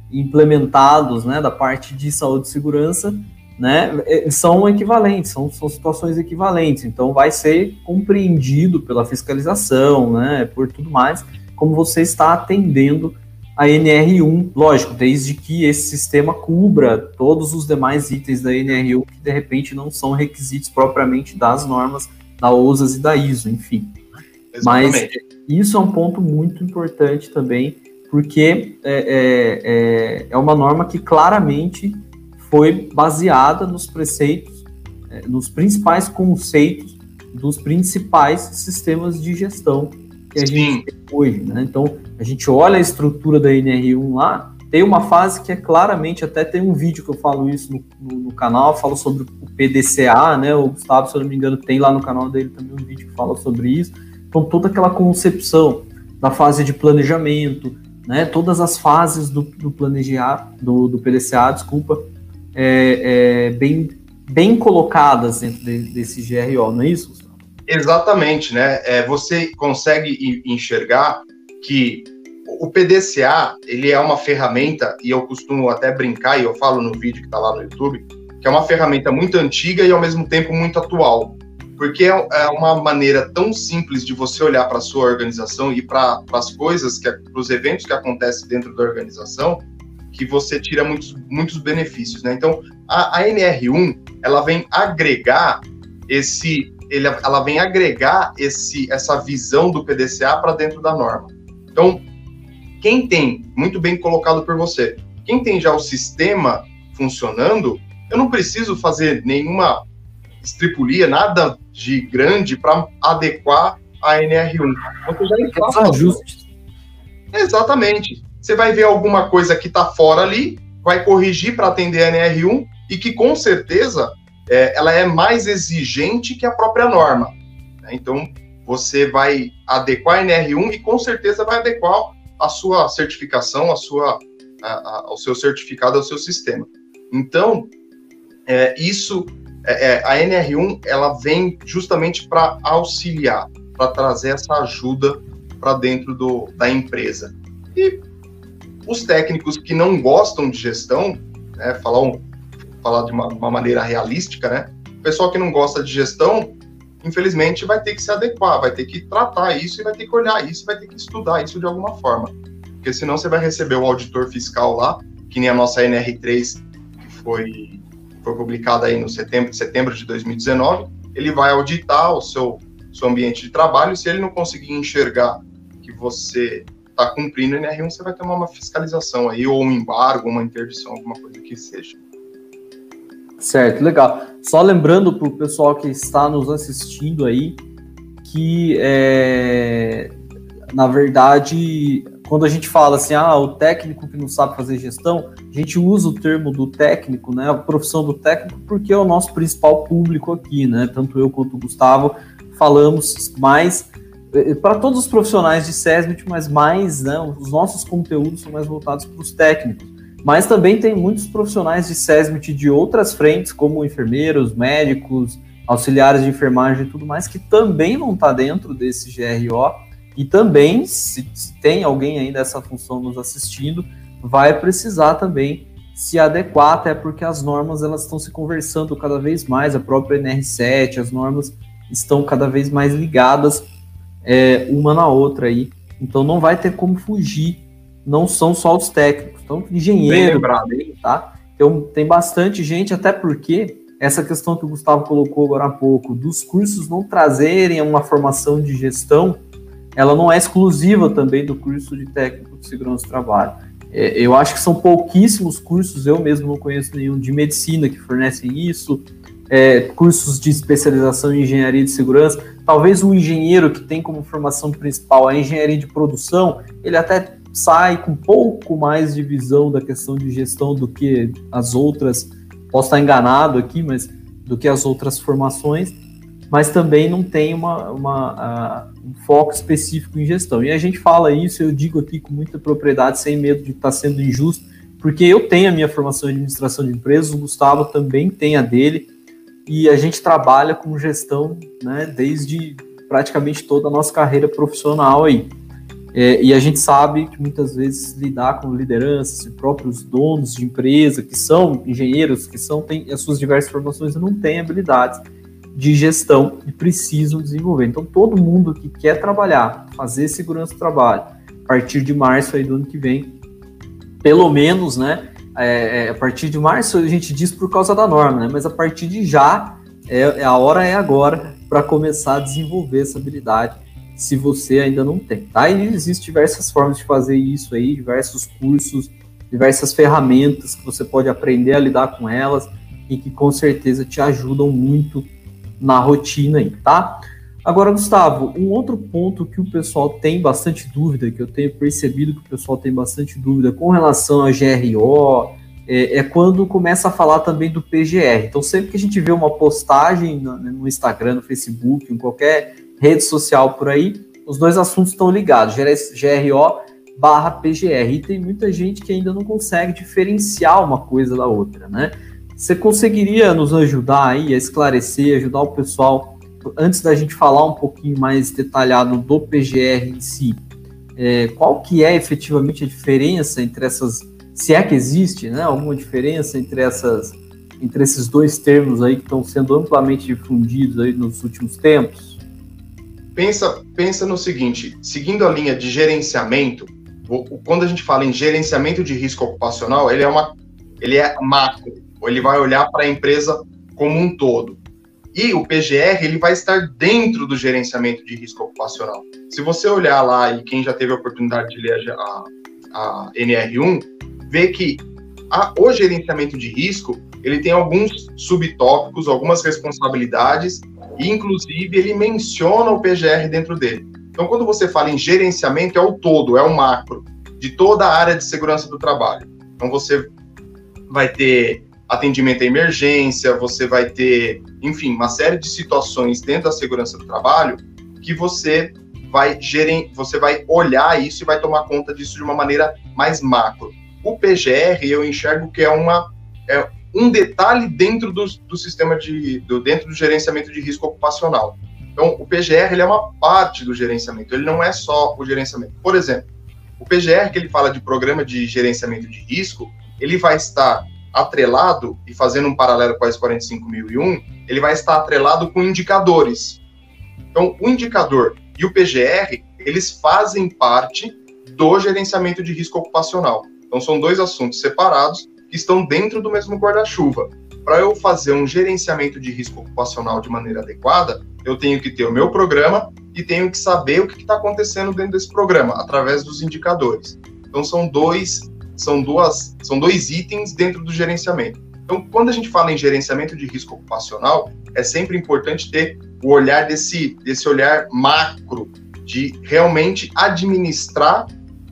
implementados, né, da parte de saúde e segurança, né, é, são equivalentes, são, são situações equivalentes, então vai ser compreendido pela fiscalização, né, por tudo mais, como você está atendendo a NR1, lógico, desde que esse sistema cubra todos os demais itens da NR1 que de repente não são requisitos propriamente das normas da OSAS e da ISO, enfim. Exatamente. Mas isso é um ponto muito importante também, porque é, é, é, é uma norma que claramente foi baseada nos preceitos, é, nos principais conceitos dos principais sistemas de gestão que a Sim. gente tem hoje. Né? Então, a gente olha a estrutura da NR1 lá, tem uma fase que é claramente, até tem um vídeo que eu falo isso no, no, no canal, falo sobre o PDCA, né? O Gustavo, se eu não me engano, tem lá no canal dele também um vídeo que fala sobre isso então, toda aquela concepção da fase de planejamento, né, todas as fases do, do planejar, do, do PDCA, desculpa, é, é, bem, bem colocadas dentro de, desse GRO, não é isso? Exatamente, né? É, você consegue enxergar que o PDCA, ele é uma ferramenta, e eu costumo até brincar, e eu falo no vídeo que está lá no YouTube, que é uma ferramenta muito antiga e ao mesmo tempo muito atual porque é, é uma maneira tão simples de você olhar para a sua organização e para as coisas, para os eventos que acontecem dentro da organização, que você tira muitos, muitos benefícios, né? Então, a, a NR1, ela vem agregar esse, ele, ela vem agregar esse, essa visão do PDCA para dentro da norma. Então, quem tem, muito bem colocado por você, quem tem já o sistema funcionando, eu não preciso fazer nenhuma estripulia, nada de grande para adequar a NR1. Você já está ajustes. Exatamente. Você vai ver alguma coisa que está fora ali, vai corrigir para atender a NR1 e que com certeza é, ela é mais exigente que a própria norma. Né? Então você vai adequar a NR1 e com certeza vai adequar a sua certificação, a sua, a, a, ao seu certificado, ao seu sistema. Então é, isso é, é a NR1 ela vem justamente para auxiliar, para trazer essa ajuda para dentro do, da empresa. E Os técnicos que não gostam de gestão, né, falar, um, falar de uma, uma maneira realística, né? O pessoal que não gosta de gestão, infelizmente, vai ter que se adequar, vai ter que tratar isso e vai ter que olhar isso, vai ter que estudar isso de alguma forma. Porque senão você vai receber o auditor fiscal lá, que nem a nossa NR3, que foi, foi publicada aí no setembro, setembro de 2019, ele vai auditar o seu, seu ambiente de trabalho, se ele não conseguir enxergar que você está cumprindo o NR1, você vai tomar uma fiscalização aí, ou um embargo, uma interdição, alguma coisa que seja. Certo, legal. Só lembrando para o pessoal que está nos assistindo aí que, é, na verdade, quando a gente fala assim, ah, o técnico que não sabe fazer gestão, a gente usa o termo do técnico, né, a profissão do técnico, porque é o nosso principal público aqui, né, tanto eu quanto o Gustavo falamos mais para todos os profissionais de SESMIT, mas mais, né, os nossos conteúdos são mais voltados para os técnicos. Mas também tem muitos profissionais de SESMIT de outras frentes, como enfermeiros, médicos, auxiliares de enfermagem e tudo mais, que também vão estar dentro desse GRO. E também, se, se tem alguém aí dessa função nos assistindo, vai precisar também se adequar, até porque as normas elas estão se conversando cada vez mais, a própria NR7, as normas estão cada vez mais ligadas é, uma na outra aí. Então não vai ter como fugir. Não são só os técnicos, então engenheiro, tá? Então tem bastante gente, até porque essa questão que o Gustavo colocou agora há pouco, dos cursos não trazerem uma formação de gestão, ela não é exclusiva também do curso de técnico de segurança do trabalho. É, eu acho que são pouquíssimos cursos, eu mesmo não conheço nenhum de medicina que fornecem isso, é, cursos de especialização em engenharia de segurança. Talvez o engenheiro que tem como formação principal a engenharia de produção, ele até sai com um pouco mais de visão da questão de gestão do que as outras. Posso estar enganado aqui, mas do que as outras formações, mas também não tem uma, uma uh, um foco específico em gestão. E a gente fala isso, eu digo aqui com muita propriedade, sem medo de estar sendo injusto, porque eu tenho a minha formação em administração de empresas, o Gustavo também tem a dele e a gente trabalha com gestão né, desde praticamente toda a nossa carreira profissional aí. É, e a gente sabe que muitas vezes lidar com lideranças próprios donos de empresa, que são engenheiros, que são têm as suas diversas formações não têm habilidades de gestão e precisam desenvolver. Então, todo mundo que quer trabalhar, fazer segurança do trabalho, a partir de março aí do ano que vem, pelo menos, né, é, é, a partir de março a gente diz por causa da norma, né? Mas a partir de já, é, é a hora é agora para começar a desenvolver essa habilidade, se você ainda não tem, tá? E existem diversas formas de fazer isso aí, diversos cursos, diversas ferramentas que você pode aprender a lidar com elas e que com certeza te ajudam muito na rotina aí, tá? Agora, Gustavo, um outro ponto que o pessoal tem bastante dúvida, que eu tenho percebido que o pessoal tem bastante dúvida com relação a GRO, é, é, quando começa a falar também do PGR. Então, sempre que a gente vê uma postagem no, no, Instagram, no Facebook, em qualquer rede social por aí, os dois assuntos estão ligados, GRO barra PGR. E tem muita gente que ainda não consegue diferenciar uma coisa da outra, né? Você conseguiria nos ajudar aí a esclarecer, ajudar o pessoal antes da gente falar um pouquinho mais detalhado do PGR em si, é, qual que é efetivamente a diferença entre essas, se é que existe, né, alguma diferença entre essas, entre esses dois termos aí que estão sendo amplamente difundidos aí nos últimos tempos? Pensa, pensa no seguinte, seguindo a linha de gerenciamento, quando a gente fala em gerenciamento de risco ocupacional, ele é uma, ele é macro, ele vai olhar para a empresa como um todo. E o PGR ele vai estar dentro do gerenciamento de risco ocupacional. Se você olhar lá, e quem já teve a oportunidade de ler a, a NR1, vê que a, o gerenciamento de risco ele tem alguns subtópicos, algumas responsabilidades, e inclusive ele menciona o PGR dentro dele. Então, quando você fala em gerenciamento, é o todo, é o macro de toda a área de segurança do trabalho. Então, você vai ter atendimento à emergência, você vai ter, enfim, uma série de situações dentro da segurança do trabalho que você vai gerir, você vai olhar isso e vai tomar conta disso de uma maneira mais macro. O PGR eu enxergo que é uma é um detalhe dentro do, do sistema de do, dentro do gerenciamento de risco ocupacional. Então, o PGR ele é uma parte do gerenciamento, ele não é só o gerenciamento. Por exemplo, O PGR, que ele fala de programa de gerenciamento de risco, ele vai estar atrelado, e fazendo um paralelo com a ISO 45001, ele vai estar atrelado com indicadores. Então, o indicador e o PGR, eles fazem parte do gerenciamento de risco ocupacional. Então, são dois assuntos separados que estão dentro do mesmo guarda-chuva. Para eu fazer um gerenciamento de risco ocupacional de maneira adequada, eu tenho que ter o meu programa e tenho que saber o que está acontecendo dentro desse programa, através dos indicadores. Então, são dois, são duas, são dois itens dentro do gerenciamento. Então, quando a gente fala em gerenciamento de risco ocupacional, é sempre importante ter o olhar desse, desse olhar macro, de realmente administrar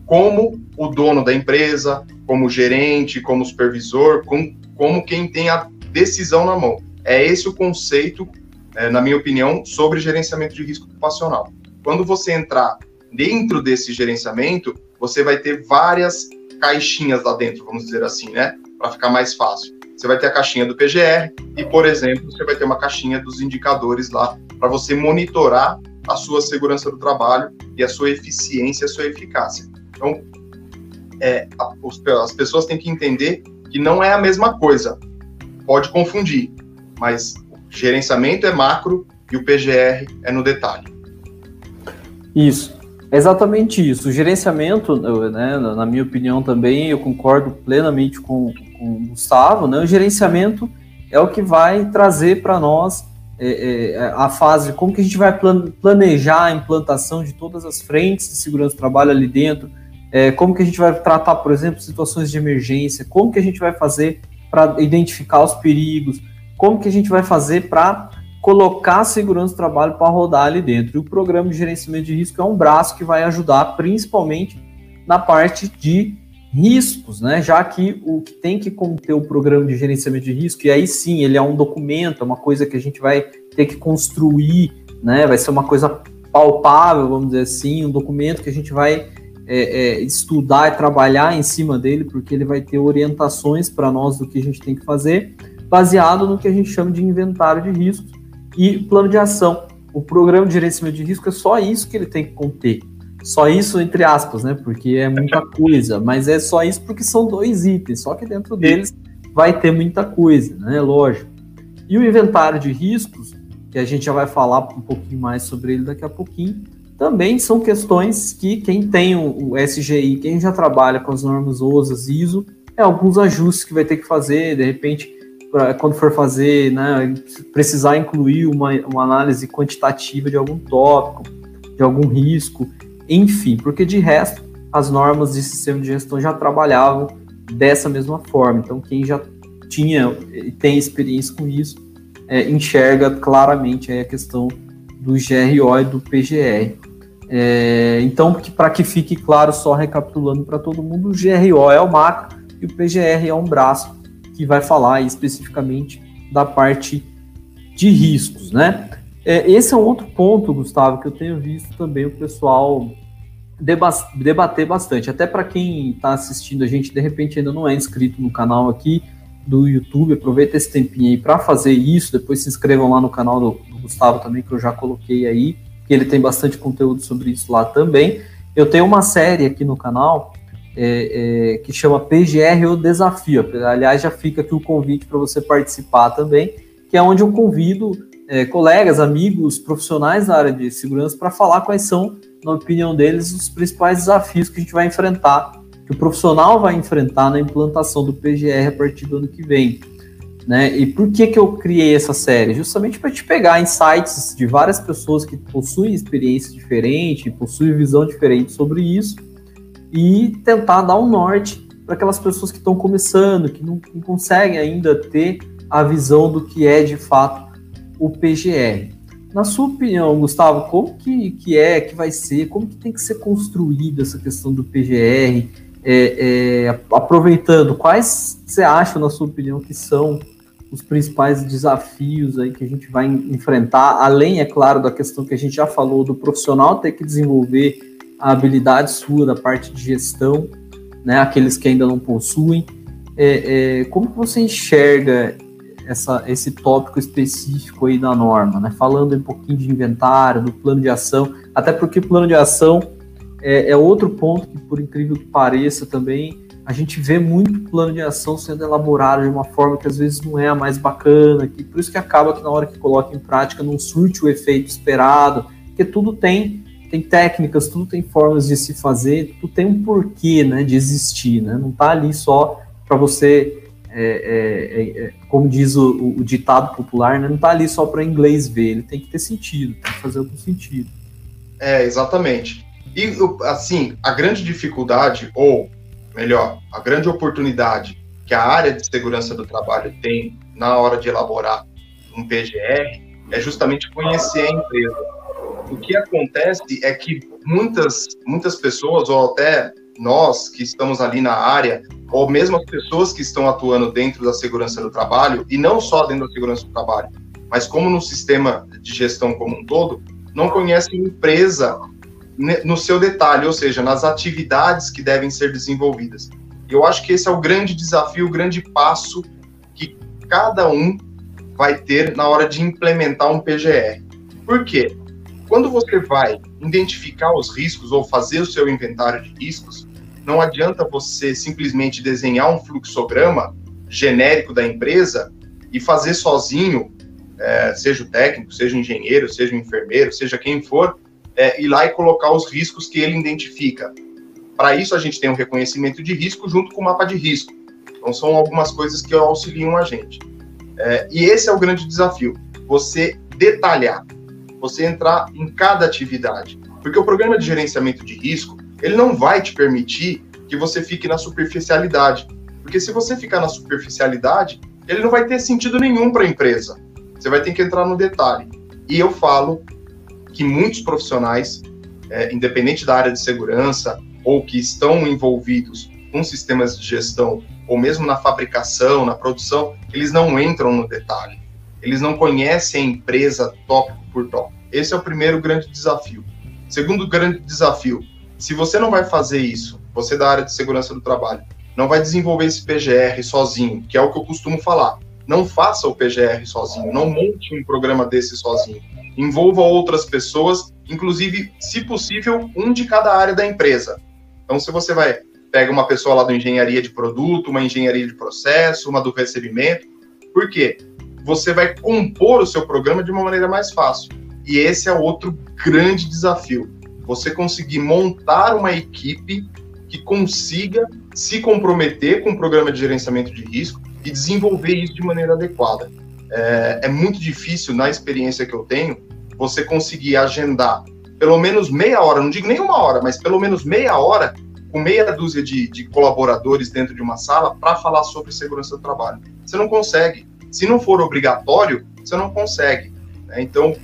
como o dono da empresa, como gerente, como supervisor, como, como quem tem a decisão na mão. É esse o conceito, é, na minha opinião, sobre gerenciamento de risco ocupacional. Quando você entrar dentro desse gerenciamento, você vai ter várias caixinhas lá dentro, vamos dizer assim, né? Para ficar mais fácil. Você vai ter a caixinha do PGR e, por exemplo, você vai ter uma caixinha dos indicadores lá para você monitorar a sua segurança do trabalho e a sua eficiência, a sua eficácia. Então, é, as pessoas têm que entender que não é a mesma coisa. Pode confundir, mas gerenciamento é macro e o PGR é no detalhe. Isso, exatamente isso. O gerenciamento, né, na minha opinião também, eu concordo plenamente com, com o Gustavo, né, o gerenciamento é o que vai trazer para nós é, é, a fase, como que a gente vai planejar a implantação de todas as frentes de segurança do trabalho ali dentro, é, como que a gente vai tratar, por exemplo, situações de emergência? Como que a gente vai fazer para identificar os perigos? Como que a gente vai fazer para colocar a segurança do trabalho para rodar ali dentro? E o programa de gerenciamento de risco é um braço que vai ajudar principalmente na parte de riscos, né? Já que o que tem que conter o programa de gerenciamento de risco, e aí sim, ele é um documento, é uma coisa que a gente vai ter que construir, né? Vai ser uma coisa palpável, vamos dizer assim, um documento que a gente vai é, é, estudar e trabalhar em cima dele, porque ele vai ter orientações para nós do que a gente tem que fazer, baseado no que a gente chama de inventário de riscos e plano de ação. O programa de gerenciamento de risco é só isso que ele tem que conter. Só isso, entre aspas, né? Porque é muita coisa, mas é só isso porque são dois itens, só que dentro deles vai ter muita coisa, né? Lógico. E o inventário de riscos, que a gente já vai falar um pouquinho mais sobre ele daqui a pouquinho, também são questões que quem tem o, SGI, quem já trabalha com as normas OSAS, ISO, é alguns ajustes que vai ter que fazer, de repente, pra, quando for fazer, né, precisar incluir uma, uma análise quantitativa de algum tópico, de algum risco, enfim, porque de resto, as normas de sistema de gestão já trabalhavam dessa mesma forma. Então, quem já tinha e tem experiência com isso, é, enxerga claramente a questão do GRO e do PGR. É, então, para que fique claro, só recapitulando para todo mundo, o GRO é o macro e o PGR é um braço que vai falar especificamente da parte de riscos, né? É, esse é um outro ponto, Gustavo, que eu tenho visto também o pessoal debater bastante. Até para quem está assistindo a gente, de repente ainda não é inscrito no canal aqui do YouTube, aproveita esse tempinho aí para fazer isso. Depois se inscrevam lá no canal do, do Gustavo também, que eu já coloquei aí que ele tem bastante conteúdo sobre isso lá também. Eu tenho uma série aqui no canal é, é, que chama PGR o Desafio. Aliás, já fica aqui o convite para você participar também, que é onde eu convido é, colegas, amigos, profissionais da área de segurança para falar quais são, na opinião deles, os principais desafios que a gente vai enfrentar, que o profissional vai enfrentar na implantação do PGR a partir do ano que vem. Né? E por que, que eu criei essa série? Justamente para te pegar insights de várias pessoas que possuem experiência diferente, possuem visão diferente sobre isso e tentar dar um norte para aquelas pessoas que estão começando, que não, não, conseguem ainda ter a visão do que é de fato o PGR. Na sua opinião, Gustavo, como que, que é, que vai ser, como que tem que ser construída essa questão do PGR? É, é, aproveitando, quais você acha, na sua opinião, que são os principais desafios aí que a gente vai enfrentar, além, é claro, da questão que a gente já falou do profissional ter que desenvolver a habilidade sua da parte de gestão, né, aqueles que ainda não possuem. É, é, como que você enxerga essa, esse tópico específico aí da norma, né? Falando um pouquinho de inventário, do plano de ação, até porque plano de ação é, é outro ponto que, por incrível que pareça, também a gente vê muito plano de ação sendo elaborado de uma forma que às vezes não é a mais bacana, que por isso que acaba que na hora que coloca em prática não surte o efeito esperado, porque tudo tem tem técnicas, tudo tem formas de se fazer, tudo tem um porquê, né, de existir, né? Não tá ali só para você, é, é, é, é, como diz o, o, ditado popular, né? Não tá ali só para inglês ver, ele tem que ter sentido, tem que fazer algum sentido. É, exatamente. E assim, a grande dificuldade ou melhor, a grande oportunidade que a área de segurança do trabalho tem na hora de elaborar um PGR é justamente conhecer a empresa. O que acontece é que muitas, muitas pessoas, ou até nós que estamos ali na área, ou mesmo as pessoas que estão atuando dentro da segurança do trabalho, e não só dentro da segurança do trabalho, mas como no sistema de gestão como um todo, não conhecem empresa no seu detalhe, ou seja, nas atividades que devem ser desenvolvidas. Eu acho que esse é o grande desafio, o grande passo que cada um vai ter na hora de implementar um PGR. Por quê? Quando você vai identificar os riscos ou fazer o seu inventário de riscos, não adianta você simplesmente desenhar um fluxograma genérico da empresa e fazer sozinho, é, seja o técnico, seja o engenheiro, seja o enfermeiro, seja quem for, é, ir lá e colocar os riscos que ele identifica. Para isso, a gente tem um reconhecimento de risco junto com o mapa de risco. Então, são algumas coisas que auxiliam a gente. É, e esse é o grande desafio: você detalhar, você entrar em cada atividade. Porque o programa de gerenciamento de risco, ele não vai te permitir que você fique na superficialidade. Porque se você ficar na superficialidade, ele não vai ter sentido nenhum para a empresa. Você vai ter que entrar no detalhe. E eu falo que muitos profissionais, é, independente da área de segurança ou que estão envolvidos com sistemas de gestão ou mesmo na fabricação, na produção, eles não entram no detalhe. Eles não conhecem a empresa tópico por tópico. Esse é o primeiro grande desafio. Segundo grande desafio, se você não vai fazer isso, você da área de segurança do trabalho, não vai desenvolver esse PGR sozinho, que é o que eu costumo falar. Não faça o PGR sozinho, não monte um programa desse sozinho envolva outras pessoas, inclusive, se possível, um de cada área da empresa. Então, se você vai pega uma pessoa lá do engenharia de produto, uma engenharia de processo, uma do recebimento, por quê? Você vai compor o seu programa de uma maneira mais fácil. E esse é outro grande desafio. Você conseguir montar uma equipe que consiga se comprometer com o programa de gerenciamento de risco e desenvolver isso de maneira adequada é, é muito difícil, na experiência que eu tenho, você conseguir agendar pelo menos meia hora, não digo nem uma hora, mas pelo menos meia hora com meia dúzia de, de colaboradores dentro de uma sala para falar sobre segurança do trabalho. Você não consegue. Se não for obrigatório, você não consegue. Né? Então,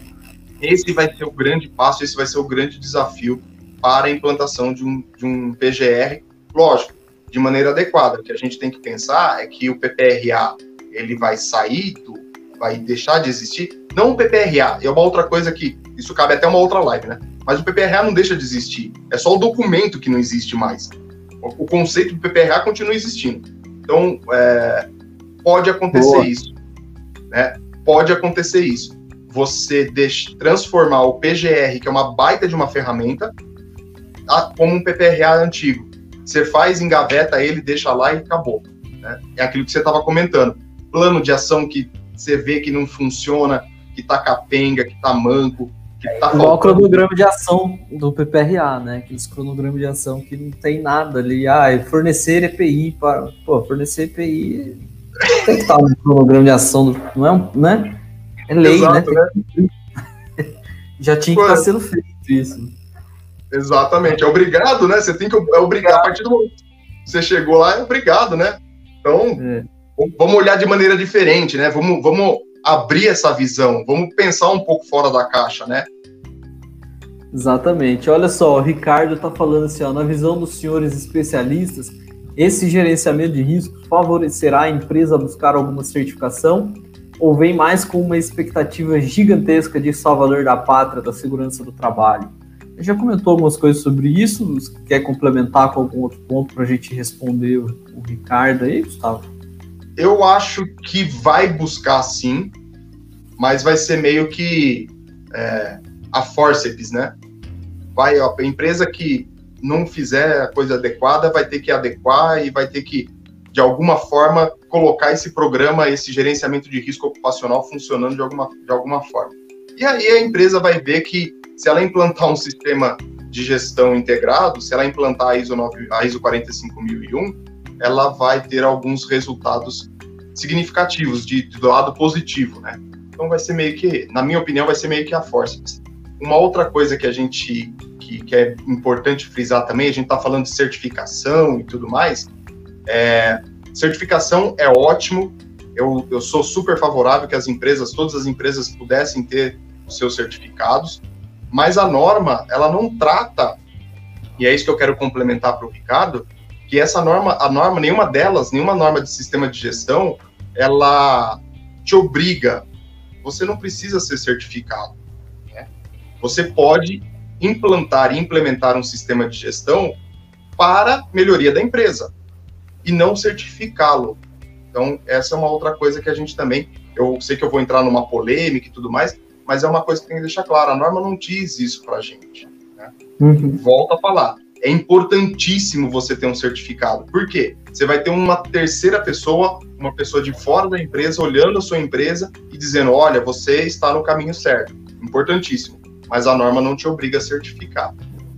esse vai ser o grande passo, esse vai ser o grande desafio para a implantação de um, de um PGR, lógico, de maneira adequada. O que a gente tem que pensar é que o PPRA ele vai sair do, vai deixar de existir. Não o PPRA, é uma outra coisa que isso cabe até uma outra live, né? Mas o PPRA não deixa de existir. É só o documento que não existe mais. O, o conceito do PPRA continua existindo. Então, é, pode acontecer Boa. isso. Né? Pode acontecer isso. Você deixa, transformar o PGR, que é uma baita de uma ferramenta, a, como um PPRA antigo. Você faz, engaveta ele, deixa lá e acabou. Né? É aquilo que você estava comentando. Plano de ação que você vê que não funciona, que tá capenga, que tá manco, que tá Igual o cronograma de ação do PPRA, né? Aqueles cronogramas de ação que não tem nada ali. Ah, é fornecer EPI para. Pô, fornecer EPI tem que estar no cronograma de ação, não é, um, né? É lei, Exato, né? né? Já tinha que estar tá sendo feito isso. Exatamente, é obrigado, né? Você tem que é obrigar a partir do momento que você chegou lá, é obrigado, né? Então, é vamos olhar de maneira diferente, né? Vamos, vamos abrir essa visão, vamos pensar um pouco fora da caixa, né? Exatamente. Olha só, o Ricardo está falando assim, ó, na visão dos senhores especialistas, esse gerenciamento de riscos favorecerá a empresa a buscar alguma certificação ou vem mais com uma expectativa gigantesca de salvador da pátria, da segurança do trabalho? Já comentou algumas coisas sobre isso? Quer complementar com algum outro ponto para a gente responder o Ricardo aí, Gustavo? eu acho que vai buscar sim, mas vai ser meio que é, a forceps, né? Vai, ó, a empresa que não fizer a coisa adequada, vai ter que adequar e vai ter que, de alguma forma, colocar esse programa, esse gerenciamento de risco ocupacional funcionando de alguma, de alguma forma. E aí a empresa vai ver que se ela implantar um sistema de gestão integrado, se ela implantar a ISO, 9, a ISO 45001, ela vai ter alguns resultados significativos de, do lado positivo, né? Então vai ser meio que, na minha opinião, vai ser meio que a força. Uma outra coisa que a gente que, que é importante frisar também, a gente está falando de certificação e tudo mais. É, certificação é ótimo. Eu, eu sou super favorável que as empresas, todas as empresas pudessem ter os seus certificados, mas a norma, ela não trata, e é isso que eu quero complementar para o Ricardo, que essa norma, a norma, nenhuma delas, nenhuma norma de sistema de gestão, ela te obriga, você não precisa ser certificado. Né? Você pode implantar e implementar um sistema de gestão para melhoria da empresa e não certificá-lo. Então, essa é uma outra coisa que a gente também, eu sei que eu vou entrar numa polêmica e tudo mais, mas é uma coisa que tem que deixar claro, a norma não diz isso para a gente. Né? Uhum. Volta a falar, é importantíssimo você ter um certificado. Por quê? Você vai ter uma terceira pessoa, uma pessoa de fora da empresa, olhando a sua empresa e dizendo: olha, você está no caminho certo. Importantíssimo mas a norma não te obriga a certificar.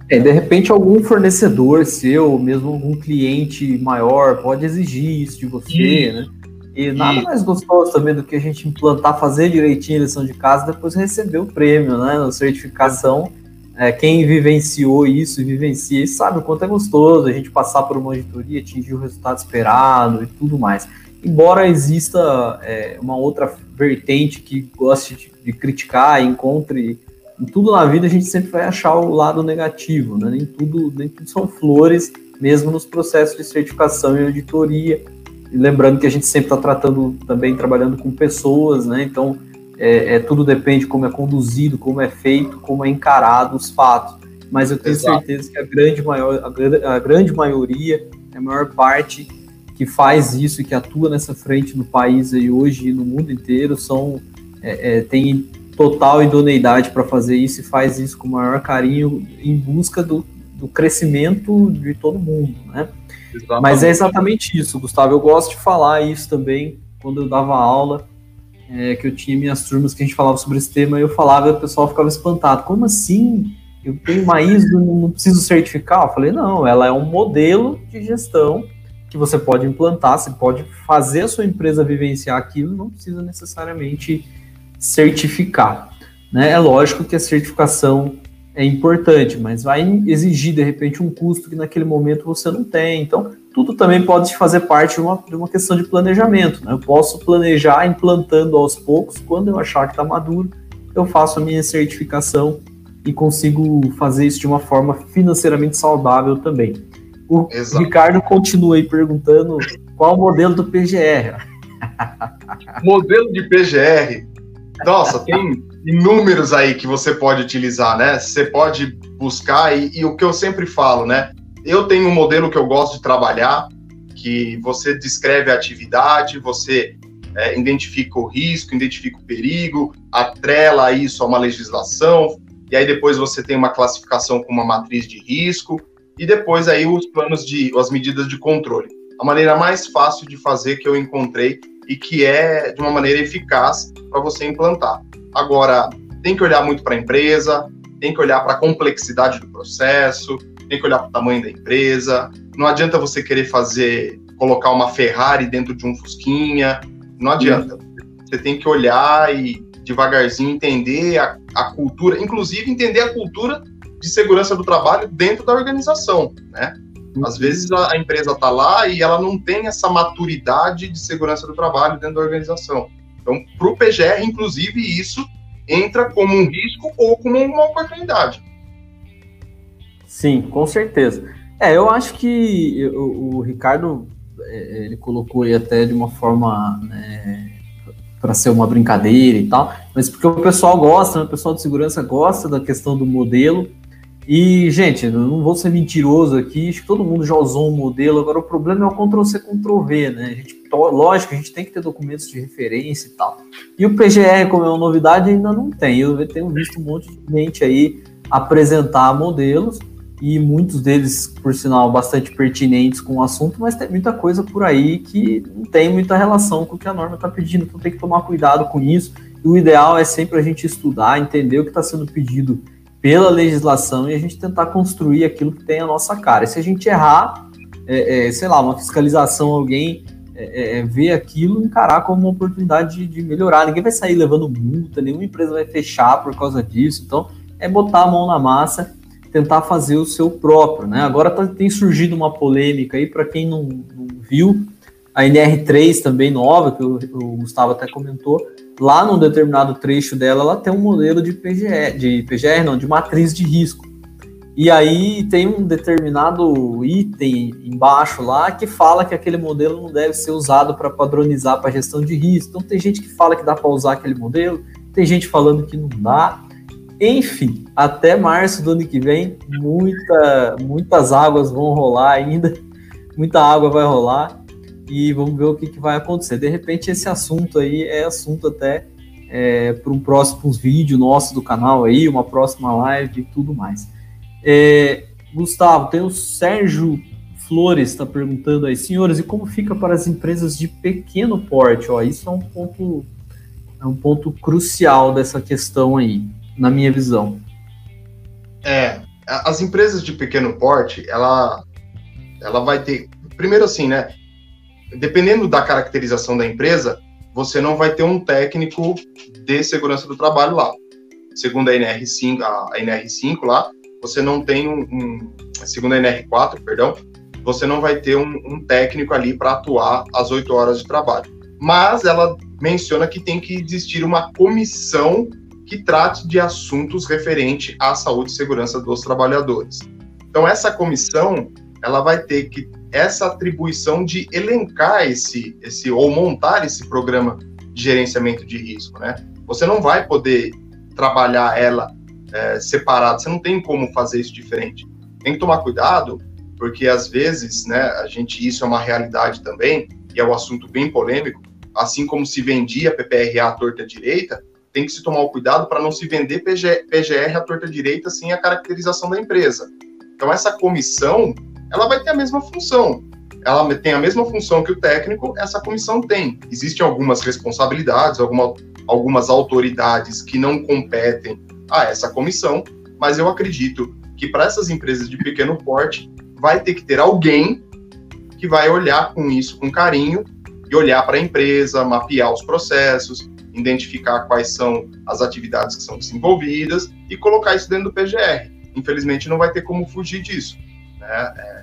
É, de repente algum fornecedor seu, mesmo algum cliente maior, pode exigir isso de você, né? E nada mais gostoso também do que a gente implantar, fazer direitinho a lição de casa, depois receber o prêmio, né? Na certificação. É, quem vivenciou isso e vivencia isso sabe o quanto é gostoso a gente passar por uma auditoria, atingir o resultado esperado e tudo mais. Embora exista é, uma outra vertente que goste de, de criticar e encontre em tudo na vida a gente sempre vai achar o lado negativo, né? Nem tudo, nem tudo são flores, mesmo nos processos de certificação e auditoria. E lembrando que a gente sempre está tratando também trabalhando com pessoas, né? Então é, é, tudo depende como é conduzido, como é feito, como é encarado os fatos. Mas eu tenho Exato. certeza que a grande, maior, a, a grande maioria, a maior parte que faz isso e que atua nessa frente no país aí hoje e no mundo inteiro são é, é, tem total idoneidade para fazer isso e faz isso com o maior carinho em busca do, do crescimento de todo mundo, né? Exatamente. Mas é exatamente isso, Gustavo. Eu gosto de falar isso também quando eu dava aula, é, que eu tinha minhas turmas que a gente falava sobre esse tema, eu falava e o pessoal ficava espantado. Como assim? Eu tenho uma ISO, não preciso certificar? Eu falei, não, ela é um modelo de gestão que você pode implantar, você pode fazer a sua empresa vivenciar aquilo, não precisa necessariamente certificar. Né? É lógico que a certificação é importante, mas vai exigir de repente um custo que naquele momento você não tem. Então, tudo também pode fazer parte de uma, de uma questão de planejamento. Né? Eu posso planejar implantando aos poucos, quando eu achar que está maduro, eu faço a minha certificação e consigo fazer isso de uma forma financeiramente saudável também. O Exato. Ricardo continua aí perguntando qual o modelo do PGR. modelo de PGR nossa, tem inúmeros aí que você pode utilizar, né? Você pode buscar, e, e, o que eu sempre falo, né? Eu tenho um modelo que eu gosto de trabalhar, que você descreve a atividade, você é, identifica o risco, identifica o perigo, atrela isso a uma legislação, e aí depois você tem uma classificação com uma matriz de risco, e depois aí os planos de, as medidas de controle. A maneira mais fácil de fazer que eu encontrei e que é de uma maneira eficaz para você implantar. Agora, tem que olhar muito para a empresa, tem que olhar para a complexidade do processo, tem que olhar para o tamanho da empresa. Não adianta você querer fazer, colocar uma Ferrari dentro de um Fusquinha, não adianta. Você tem que olhar e devagarzinho entender a, a cultura, inclusive entender a cultura de segurança do trabalho dentro da organização, né? Às vezes a, empresa está lá e ela não tem essa maturidade de segurança do trabalho dentro da organização. Então, para o PGR, inclusive, isso entra como um risco ou como uma oportunidade. Sim, com certeza. É, eu acho que o, o Ricardo é, ele colocou aí até de uma forma né, para ser uma brincadeira e tal, mas porque o pessoal gosta, né, o pessoal de segurança gosta da questão do modelo e, gente, não vou ser mentiroso aqui, acho que todo mundo já usou um modelo, agora o problema é o Ctrl-C, Ctrl-V, né? A gente, lógico, a gente tem que ter documentos de referência e tal. E o PGR, como é uma novidade, ainda não tem. Eu tenho visto um monte de gente aí apresentar modelos, e muitos deles, por sinal, bastante pertinentes com o assunto, mas tem muita coisa por aí que não tem muita relação com o que a norma está pedindo, então tem que tomar cuidado com isso. E o ideal é sempre a gente estudar, entender o que está sendo pedido pela legislação e a gente tentar construir aquilo que tem a nossa cara. E se a gente errar, é, é, sei lá, uma fiscalização, alguém é, é, ver aquilo encarar como uma oportunidade de, de, melhorar. Ninguém vai sair levando multa, nenhuma empresa vai fechar por causa disso. Então, é botar a mão na massa tentar fazer o seu próprio, né? Agora tá, tem surgido uma polêmica aí, para quem não, não, viu, a NR3 também nova, que o, o, Gustavo até comentou, lá num determinado trecho dela, ela tem um modelo de PGR, de PGR não, de matriz de risco. E aí tem um determinado item embaixo lá que fala que aquele modelo não deve ser usado para padronizar para gestão de risco. Então tem gente que fala que dá para usar aquele modelo, tem gente falando que não dá. Enfim, até março do ano que vem, muita, muitas águas vão rolar ainda, muita água vai rolar e vamos ver o que, que vai acontecer. De repente, esse assunto aí é assunto até é, para um próximo vídeo nosso do canal aí, uma próxima live e tudo mais. É, Gustavo, tem o Sérgio Flores está perguntando aí, senhores, e como fica para as empresas de pequeno porte? Ó, isso é um ponto, é um ponto crucial dessa questão aí na minha visão. É, as empresas de pequeno porte, ela, ela vai ter, primeiro assim, né? Dependendo da caracterização da empresa, você não vai ter um técnico de segurança do trabalho lá. Segundo a NR5, a NR5 lá, você não tem um, um segundo a NR4, perdão, você não vai ter um, um técnico ali para atuar às 8 horas de trabalho. Mas ela menciona que tem que existir uma comissão que trate de assuntos referentes à saúde e segurança dos trabalhadores. Então, essa comissão, ela vai ter que essa atribuição de elencar esse, esse ou montar esse programa de gerenciamento de risco, né? Você não vai poder trabalhar ela é, separado, você não tem como fazer isso diferente. Tem que tomar cuidado, porque às vezes, né, a gente isso é uma realidade também e é um assunto bem polêmico. Assim como se vendia PPRA à torta direita, tem que se tomar o cuidado para não se vender PG, PGR à torta direita sem a caracterização da empresa. Então, essa comissão, ela vai ter a mesma função. Ela tem a mesma função que o técnico, essa comissão tem. Existem algumas responsabilidades, alguma, algumas autoridades que não competem a essa comissão, mas eu acredito que para essas empresas de pequeno porte, vai ter que ter alguém que vai olhar com isso com carinho e olhar para a empresa, mapear os processos, identificar quais são as atividades que são desenvolvidas e colocar isso dentro do PGR. Infelizmente, não vai ter como fugir disso. Né? É,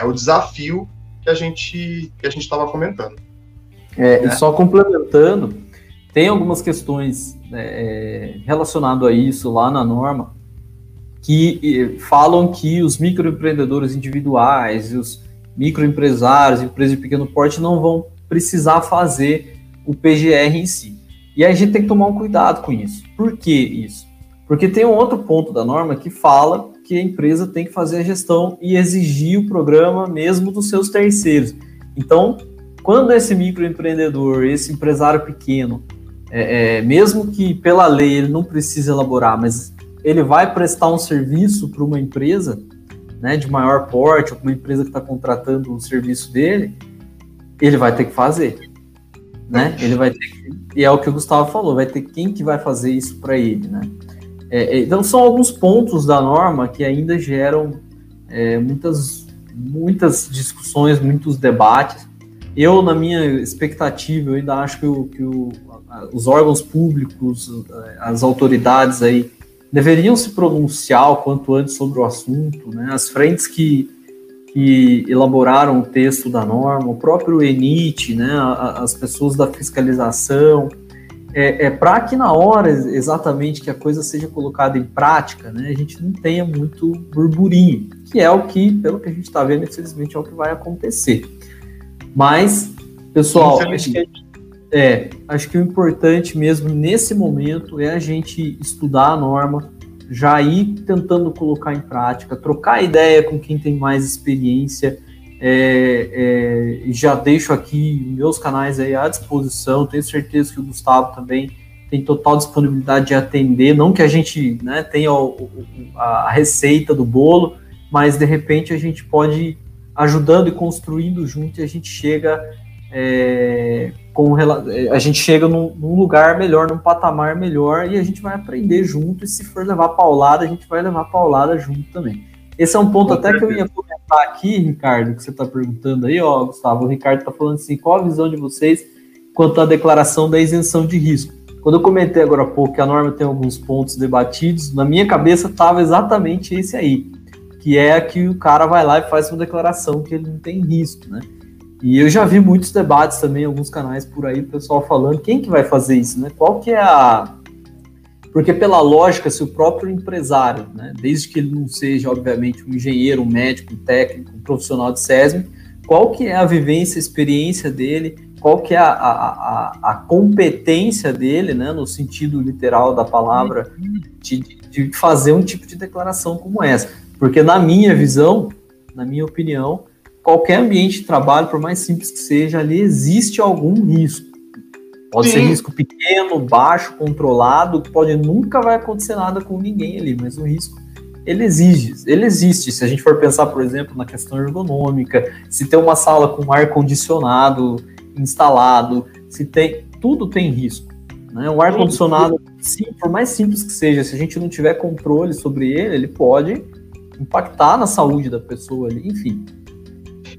é o desafio que a gente que a gente estava comentando. É, né? E só complementando, tem algumas questões né, é, relacionadas a isso lá na norma que falam que os microempreendedores individuais e os microempresários, empresas de pequeno porte, não vão precisar fazer o PGR em si. E a gente tem que tomar um cuidado com isso. Por que isso? Porque tem um outro ponto da norma que fala que a empresa tem que fazer a gestão e exigir o programa mesmo dos seus terceiros. Então, quando esse microempreendedor, esse empresário pequeno, é, é, mesmo que pela lei ele não precise elaborar, mas ele vai prestar um serviço para uma empresa né, de maior porte, ou uma empresa que está contratando o serviço dele, ele vai ter que fazer né? Ele vai ter que, e é o que o Gustavo falou, vai ter quem que vai fazer isso para ele, né? É, é, então são alguns pontos da norma que ainda geram é, muitas, muitas discussões, muitos debates. Eu, na minha expectativa, ainda acho que, o, que o, os órgãos públicos, as autoridades aí, deveriam se pronunciar o quanto antes sobre o assunto, né? As frentes que que elaboraram o texto da norma, o próprio ENIT, né, as pessoas da fiscalização, é, é para que na hora exatamente que a coisa seja colocada em prática, né, a gente não tenha muito burburinho, que é o que, pelo que a gente está vendo, infelizmente é o que vai acontecer. Mas, pessoal, acho que, é, acho que o importante mesmo nesse momento é a gente estudar a norma, já ir tentando colocar em prática, trocar ideia com quem tem mais experiência. É, é, já deixo aqui meus canais aí à disposição. Tenho certeza que o Gustavo também tem total disponibilidade de atender. Não que a gente né, tenha o, a receita do bolo, mas de repente a gente pode ajudando e construindo junto e a gente chega é, com a gente chega num, num, lugar melhor, num patamar melhor e a gente vai aprender junto e se for levar paulada, a gente vai levar paulada junto também. Esse é um ponto até que eu ia comentar aqui, Ricardo, que você está perguntando aí, ó, Gustavo, o Ricardo está falando assim, qual a visão de vocês quanto à declaração da isenção de risco? Quando eu comentei agora há pouco que a norma tem alguns pontos debatidos, na minha cabeça estava exatamente esse aí, que é que o cara vai lá e faz uma declaração que ele não tem risco, né? E eu já vi muitos debates também, alguns canais por aí, o pessoal falando quem que vai fazer isso, né? Qual que é a... Porque pela lógica, se o próprio empresário, né, desde que ele não seja, obviamente, um engenheiro, um médico, um técnico, um profissional de SESM, qual que é a vivência, a experiência dele, qual que é a, a, a, competência dele, né, no sentido literal da palavra, de, de fazer um tipo de declaração como essa. Porque na minha visão, na minha opinião, qualquer ambiente de trabalho, por mais simples que seja, ali existe algum risco. Pode Sim. ser risco pequeno, baixo, controlado, pode nunca vai acontecer nada com ninguém ali, mas o risco ele exige, ele existe. Se a gente for pensar, por exemplo, na questão ergonômica, se tem uma sala com ar condicionado instalado, se tem, tudo tem risco. Né? O ar condicionado, sim, por mais simples que seja, se a gente não tiver controle sobre ele, ele pode impactar na saúde da pessoa ali, enfim.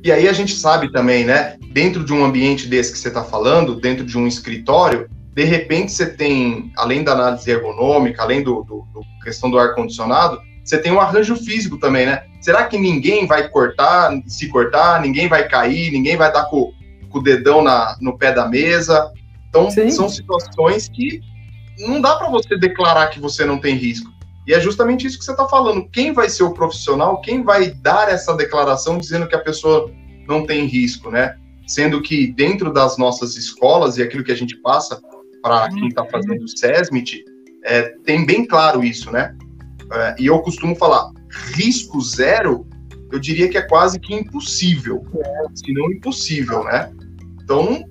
E aí a gente sabe também, né? Dentro de um ambiente desse que você está falando, dentro de um escritório, de repente você tem, além da análise ergonômica, além do, do, do questão do ar condicionado, você tem um arranjo físico também, né? Será que ninguém vai cortar, se cortar, ninguém vai cair, ninguém vai estar com, com o dedão na, no pé da mesa? Então, Sim. são situações que não dá para você declarar que você não tem risco. E é justamente isso que você está falando. Quem vai ser o profissional? Quem vai dar essa declaração dizendo que a pessoa não tem risco, né? Sendo que dentro das nossas escolas e aquilo que a gente passa para quem está fazendo o SESMIT, é, tem bem claro isso, né? É, e eu costumo falar, risco zero, eu diria que é quase que impossível, se não impossível, né? Então,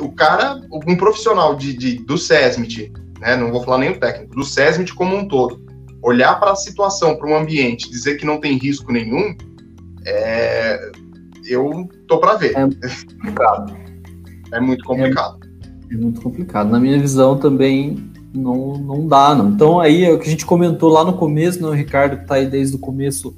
o cara, um profissional de, de do SESMIT, né? Não vou falar nem o técnico, do SESMIT como um todo, olhar para a situação, para um ambiente, dizer que não tem risco nenhum, é... eu tô para ver. É complicado. é muito complicado. É, é, muito complicado. Na minha visão também não, não dá, não. Então aí é o que a gente comentou lá no começo, né? O Ricardo que está aí desde o começo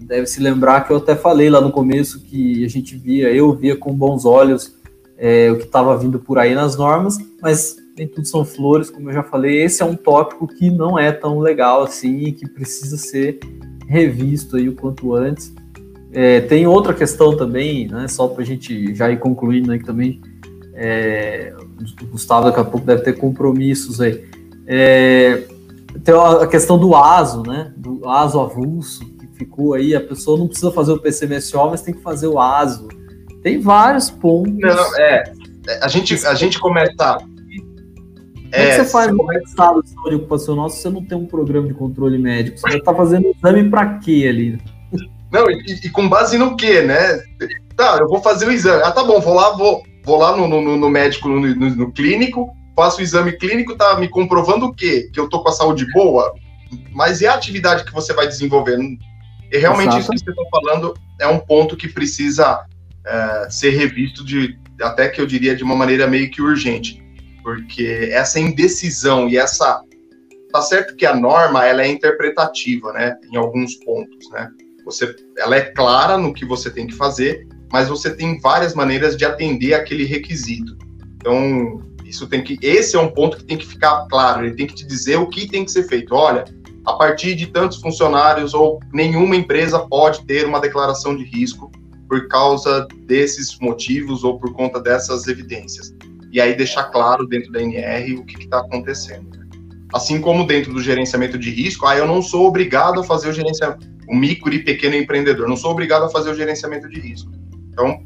deve se lembrar que eu até falei lá no começo que a gente via, eu via com bons olhos é, o que estava vindo por aí nas normas, mas nem tudo são flores, como eu já falei. Esse é um tópico que não é tão legal assim que precisa ser revisto aí o quanto antes. É, tem outra questão também, né, só para a gente já ir concluindo aí também. É, o Gustavo daqui a pouco deve ter compromissos aí. É, tem a questão do ASO, né? Do ASO avulso, que ficou aí. A pessoa não precisa fazer o PCMSO, mas tem que fazer o ASO. Tem vários pontos. Não, é. A gente, a gente começa como é, que você faz no estado de saúde ocupacional se você não tem um programa de controle médico? Você está fazendo exame para quê ali? Não, e, e, com base no quê, né? Tá, eu vou fazer o exame. Ah, tá bom, vou lá, vou, vou lá no, no, no médico, no, no, no, clínico, faço o exame clínico, tá me comprovando o quê? Que eu tô com a saúde boa? Mas e a atividade que você vai desenvolver? E realmente Exato. isso que você está falando é um ponto que precisa é, ser revisto de, até que eu diria de uma maneira meio que urgente porque essa indecisão e essa tá certo que a norma ela é interpretativa, né, em alguns pontos, né? Você, ela é clara no que você tem que fazer, mas você tem várias maneiras de atender aquele requisito. Então, isso tem que, esse é um ponto que tem que ficar claro. Ele tem que te dizer o que tem que ser feito. Olha, a partir de tantos funcionários ou nenhuma empresa pode ter uma declaração de risco por causa desses motivos ou por conta dessas evidências e aí deixar claro dentro da NR o que está acontecendo. Assim como dentro do gerenciamento de risco, ah, eu não sou obrigado a fazer o gerenciamento, o micro e pequeno empreendedor, não sou obrigado a fazer o gerenciamento de risco. Então,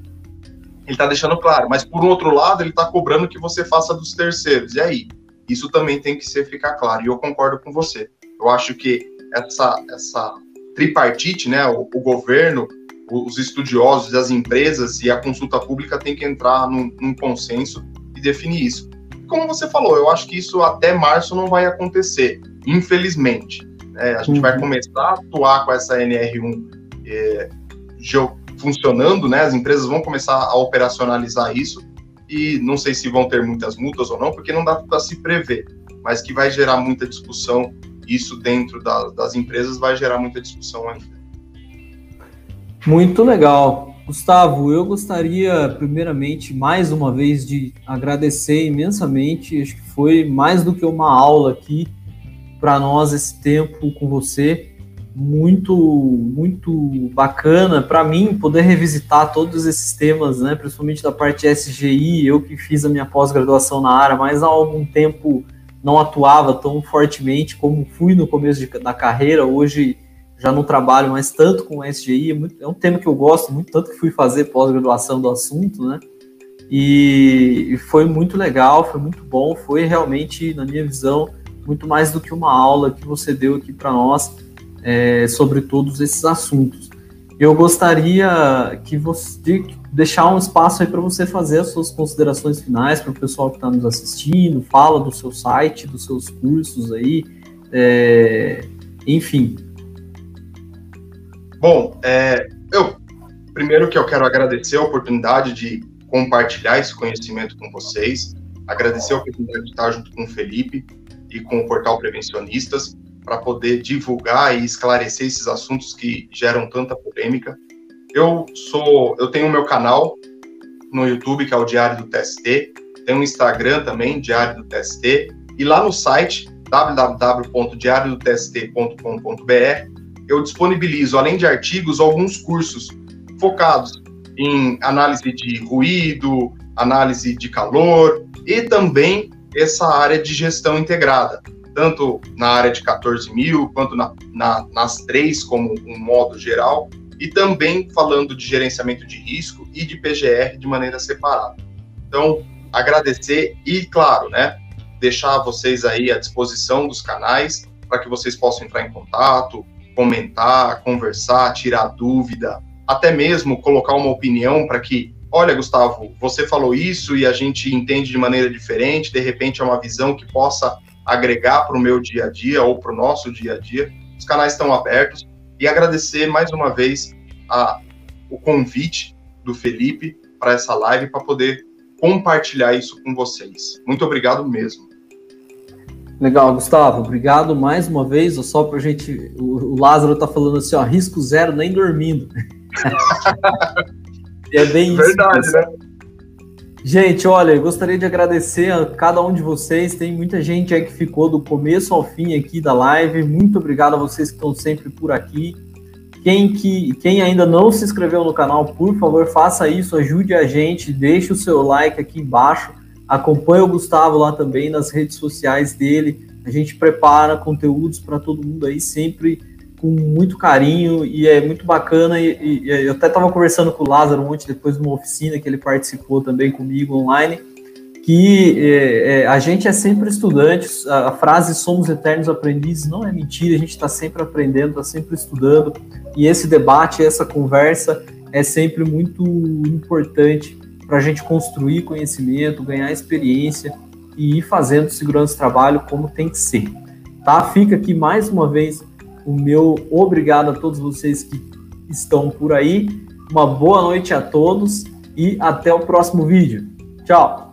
ele está deixando claro, mas por outro lado, ele está cobrando que você faça dos terceiros. E aí? Isso também tem que ser ficar claro. E eu concordo com você. Eu acho que essa, essa tripartite, né, o, o governo, os estudiosos, as empresas e a consulta pública tem que entrar num, num consenso e definir isso. Como você falou, eu acho que isso até março não vai acontecer, infelizmente. É, a gente uhum. vai começar a atuar com essa NR1 é, funcionando, né? As empresas vão começar a operacionalizar isso e não sei se vão ter muitas multas ou não, porque não dá para se prever, mas que vai gerar muita discussão. Isso dentro da, das empresas vai gerar muita discussão ainda. Muito legal. Gustavo, eu gostaria, primeiramente, mais uma vez, de agradecer imensamente. Acho que foi mais do que uma aula aqui para nós esse tempo com você. Muito muito bacana para mim poder revisitar todos esses temas, né, principalmente da parte SGI, eu que fiz a minha pós-graduação na área, mas há algum tempo não atuava tão fortemente como fui no começo de, da carreira, hoje já não trabalho mais tanto com SGI, é, muito, é um tema que eu gosto muito, tanto que fui fazer pós-graduação do assunto, né, e foi muito legal, foi muito bom, foi realmente, na minha visão, muito mais do que uma aula que você deu aqui para nós, é, sobre todos esses assuntos. Eu gostaria que você de deixar um espaço aí para você fazer as suas considerações finais para o pessoal que está nos assistindo, fala do seu site, dos seus cursos aí, é, enfim. Bom, é, eu primeiro que eu quero agradecer a oportunidade de compartilhar esse conhecimento com vocês, agradecer a oportunidade de estar junto com o Felipe e com o Portal Prevencionistas para poder divulgar e esclarecer esses assuntos que geram tanta polêmica. Eu sou, eu tenho o meu canal no YouTube que é o Diário do TST, tem um Instagram também, Diário do TST, e lá no site www.diariodotst.com.br eu disponibilizo, além de artigos, alguns cursos focados em análise de ruído, análise de calor e também essa área de gestão integrada tanto na área de 14 mil, quanto na, na, nas três, como um modo geral, e também falando de gerenciamento de risco e de PGR de maneira separada. Então, agradecer e, claro, né, deixar vocês aí à disposição dos canais para que vocês possam entrar em contato, comentar, conversar, tirar dúvida, até mesmo colocar uma opinião para que, olha, Gustavo, você falou isso e a gente entende de maneira diferente, de repente é uma visão que possa agregar para o meu dia a dia ou para o nosso dia a dia. Os canais estão abertos e agradecer mais uma vez a, o convite do Felipe para essa live para poder compartilhar isso com vocês. Muito obrigado mesmo. Legal, Gustavo. Obrigado mais uma vez. Só para gente, o, Lázaro está falando assim, ó, risco zero nem dormindo. é bem isso. Verdade, né? Gente, olha, eu gostaria de agradecer a cada um de vocês. Tem muita gente aí que ficou do começo ao fim aqui da live. Muito obrigado a vocês que estão sempre por aqui. Quem, que, quem ainda não se inscreveu no canal, por favor, faça isso, ajude a gente, deixe o seu like aqui embaixo. Acompanhe o Gustavo lá também nas redes sociais dele. A gente prepara conteúdos para todo mundo aí sempre com muito carinho e é muito bacana. E, e eu até estava conversando com o Lázaro ontem, depois de uma oficina que ele participou também comigo online, que é, é, a gente é sempre estudante. A, a, frase somos eternos aprendizes não é mentira, a gente está sempre aprendendo, está sempre estudando. E esse debate, essa conversa é sempre muito importante para a gente construir conhecimento, ganhar experiência e ir fazendo segurança do trabalho como tem que ser. Tá? Fica aqui mais uma vez o meu obrigado a todos vocês que estão por aí. Uma boa noite a todos e até o próximo vídeo. Tchau!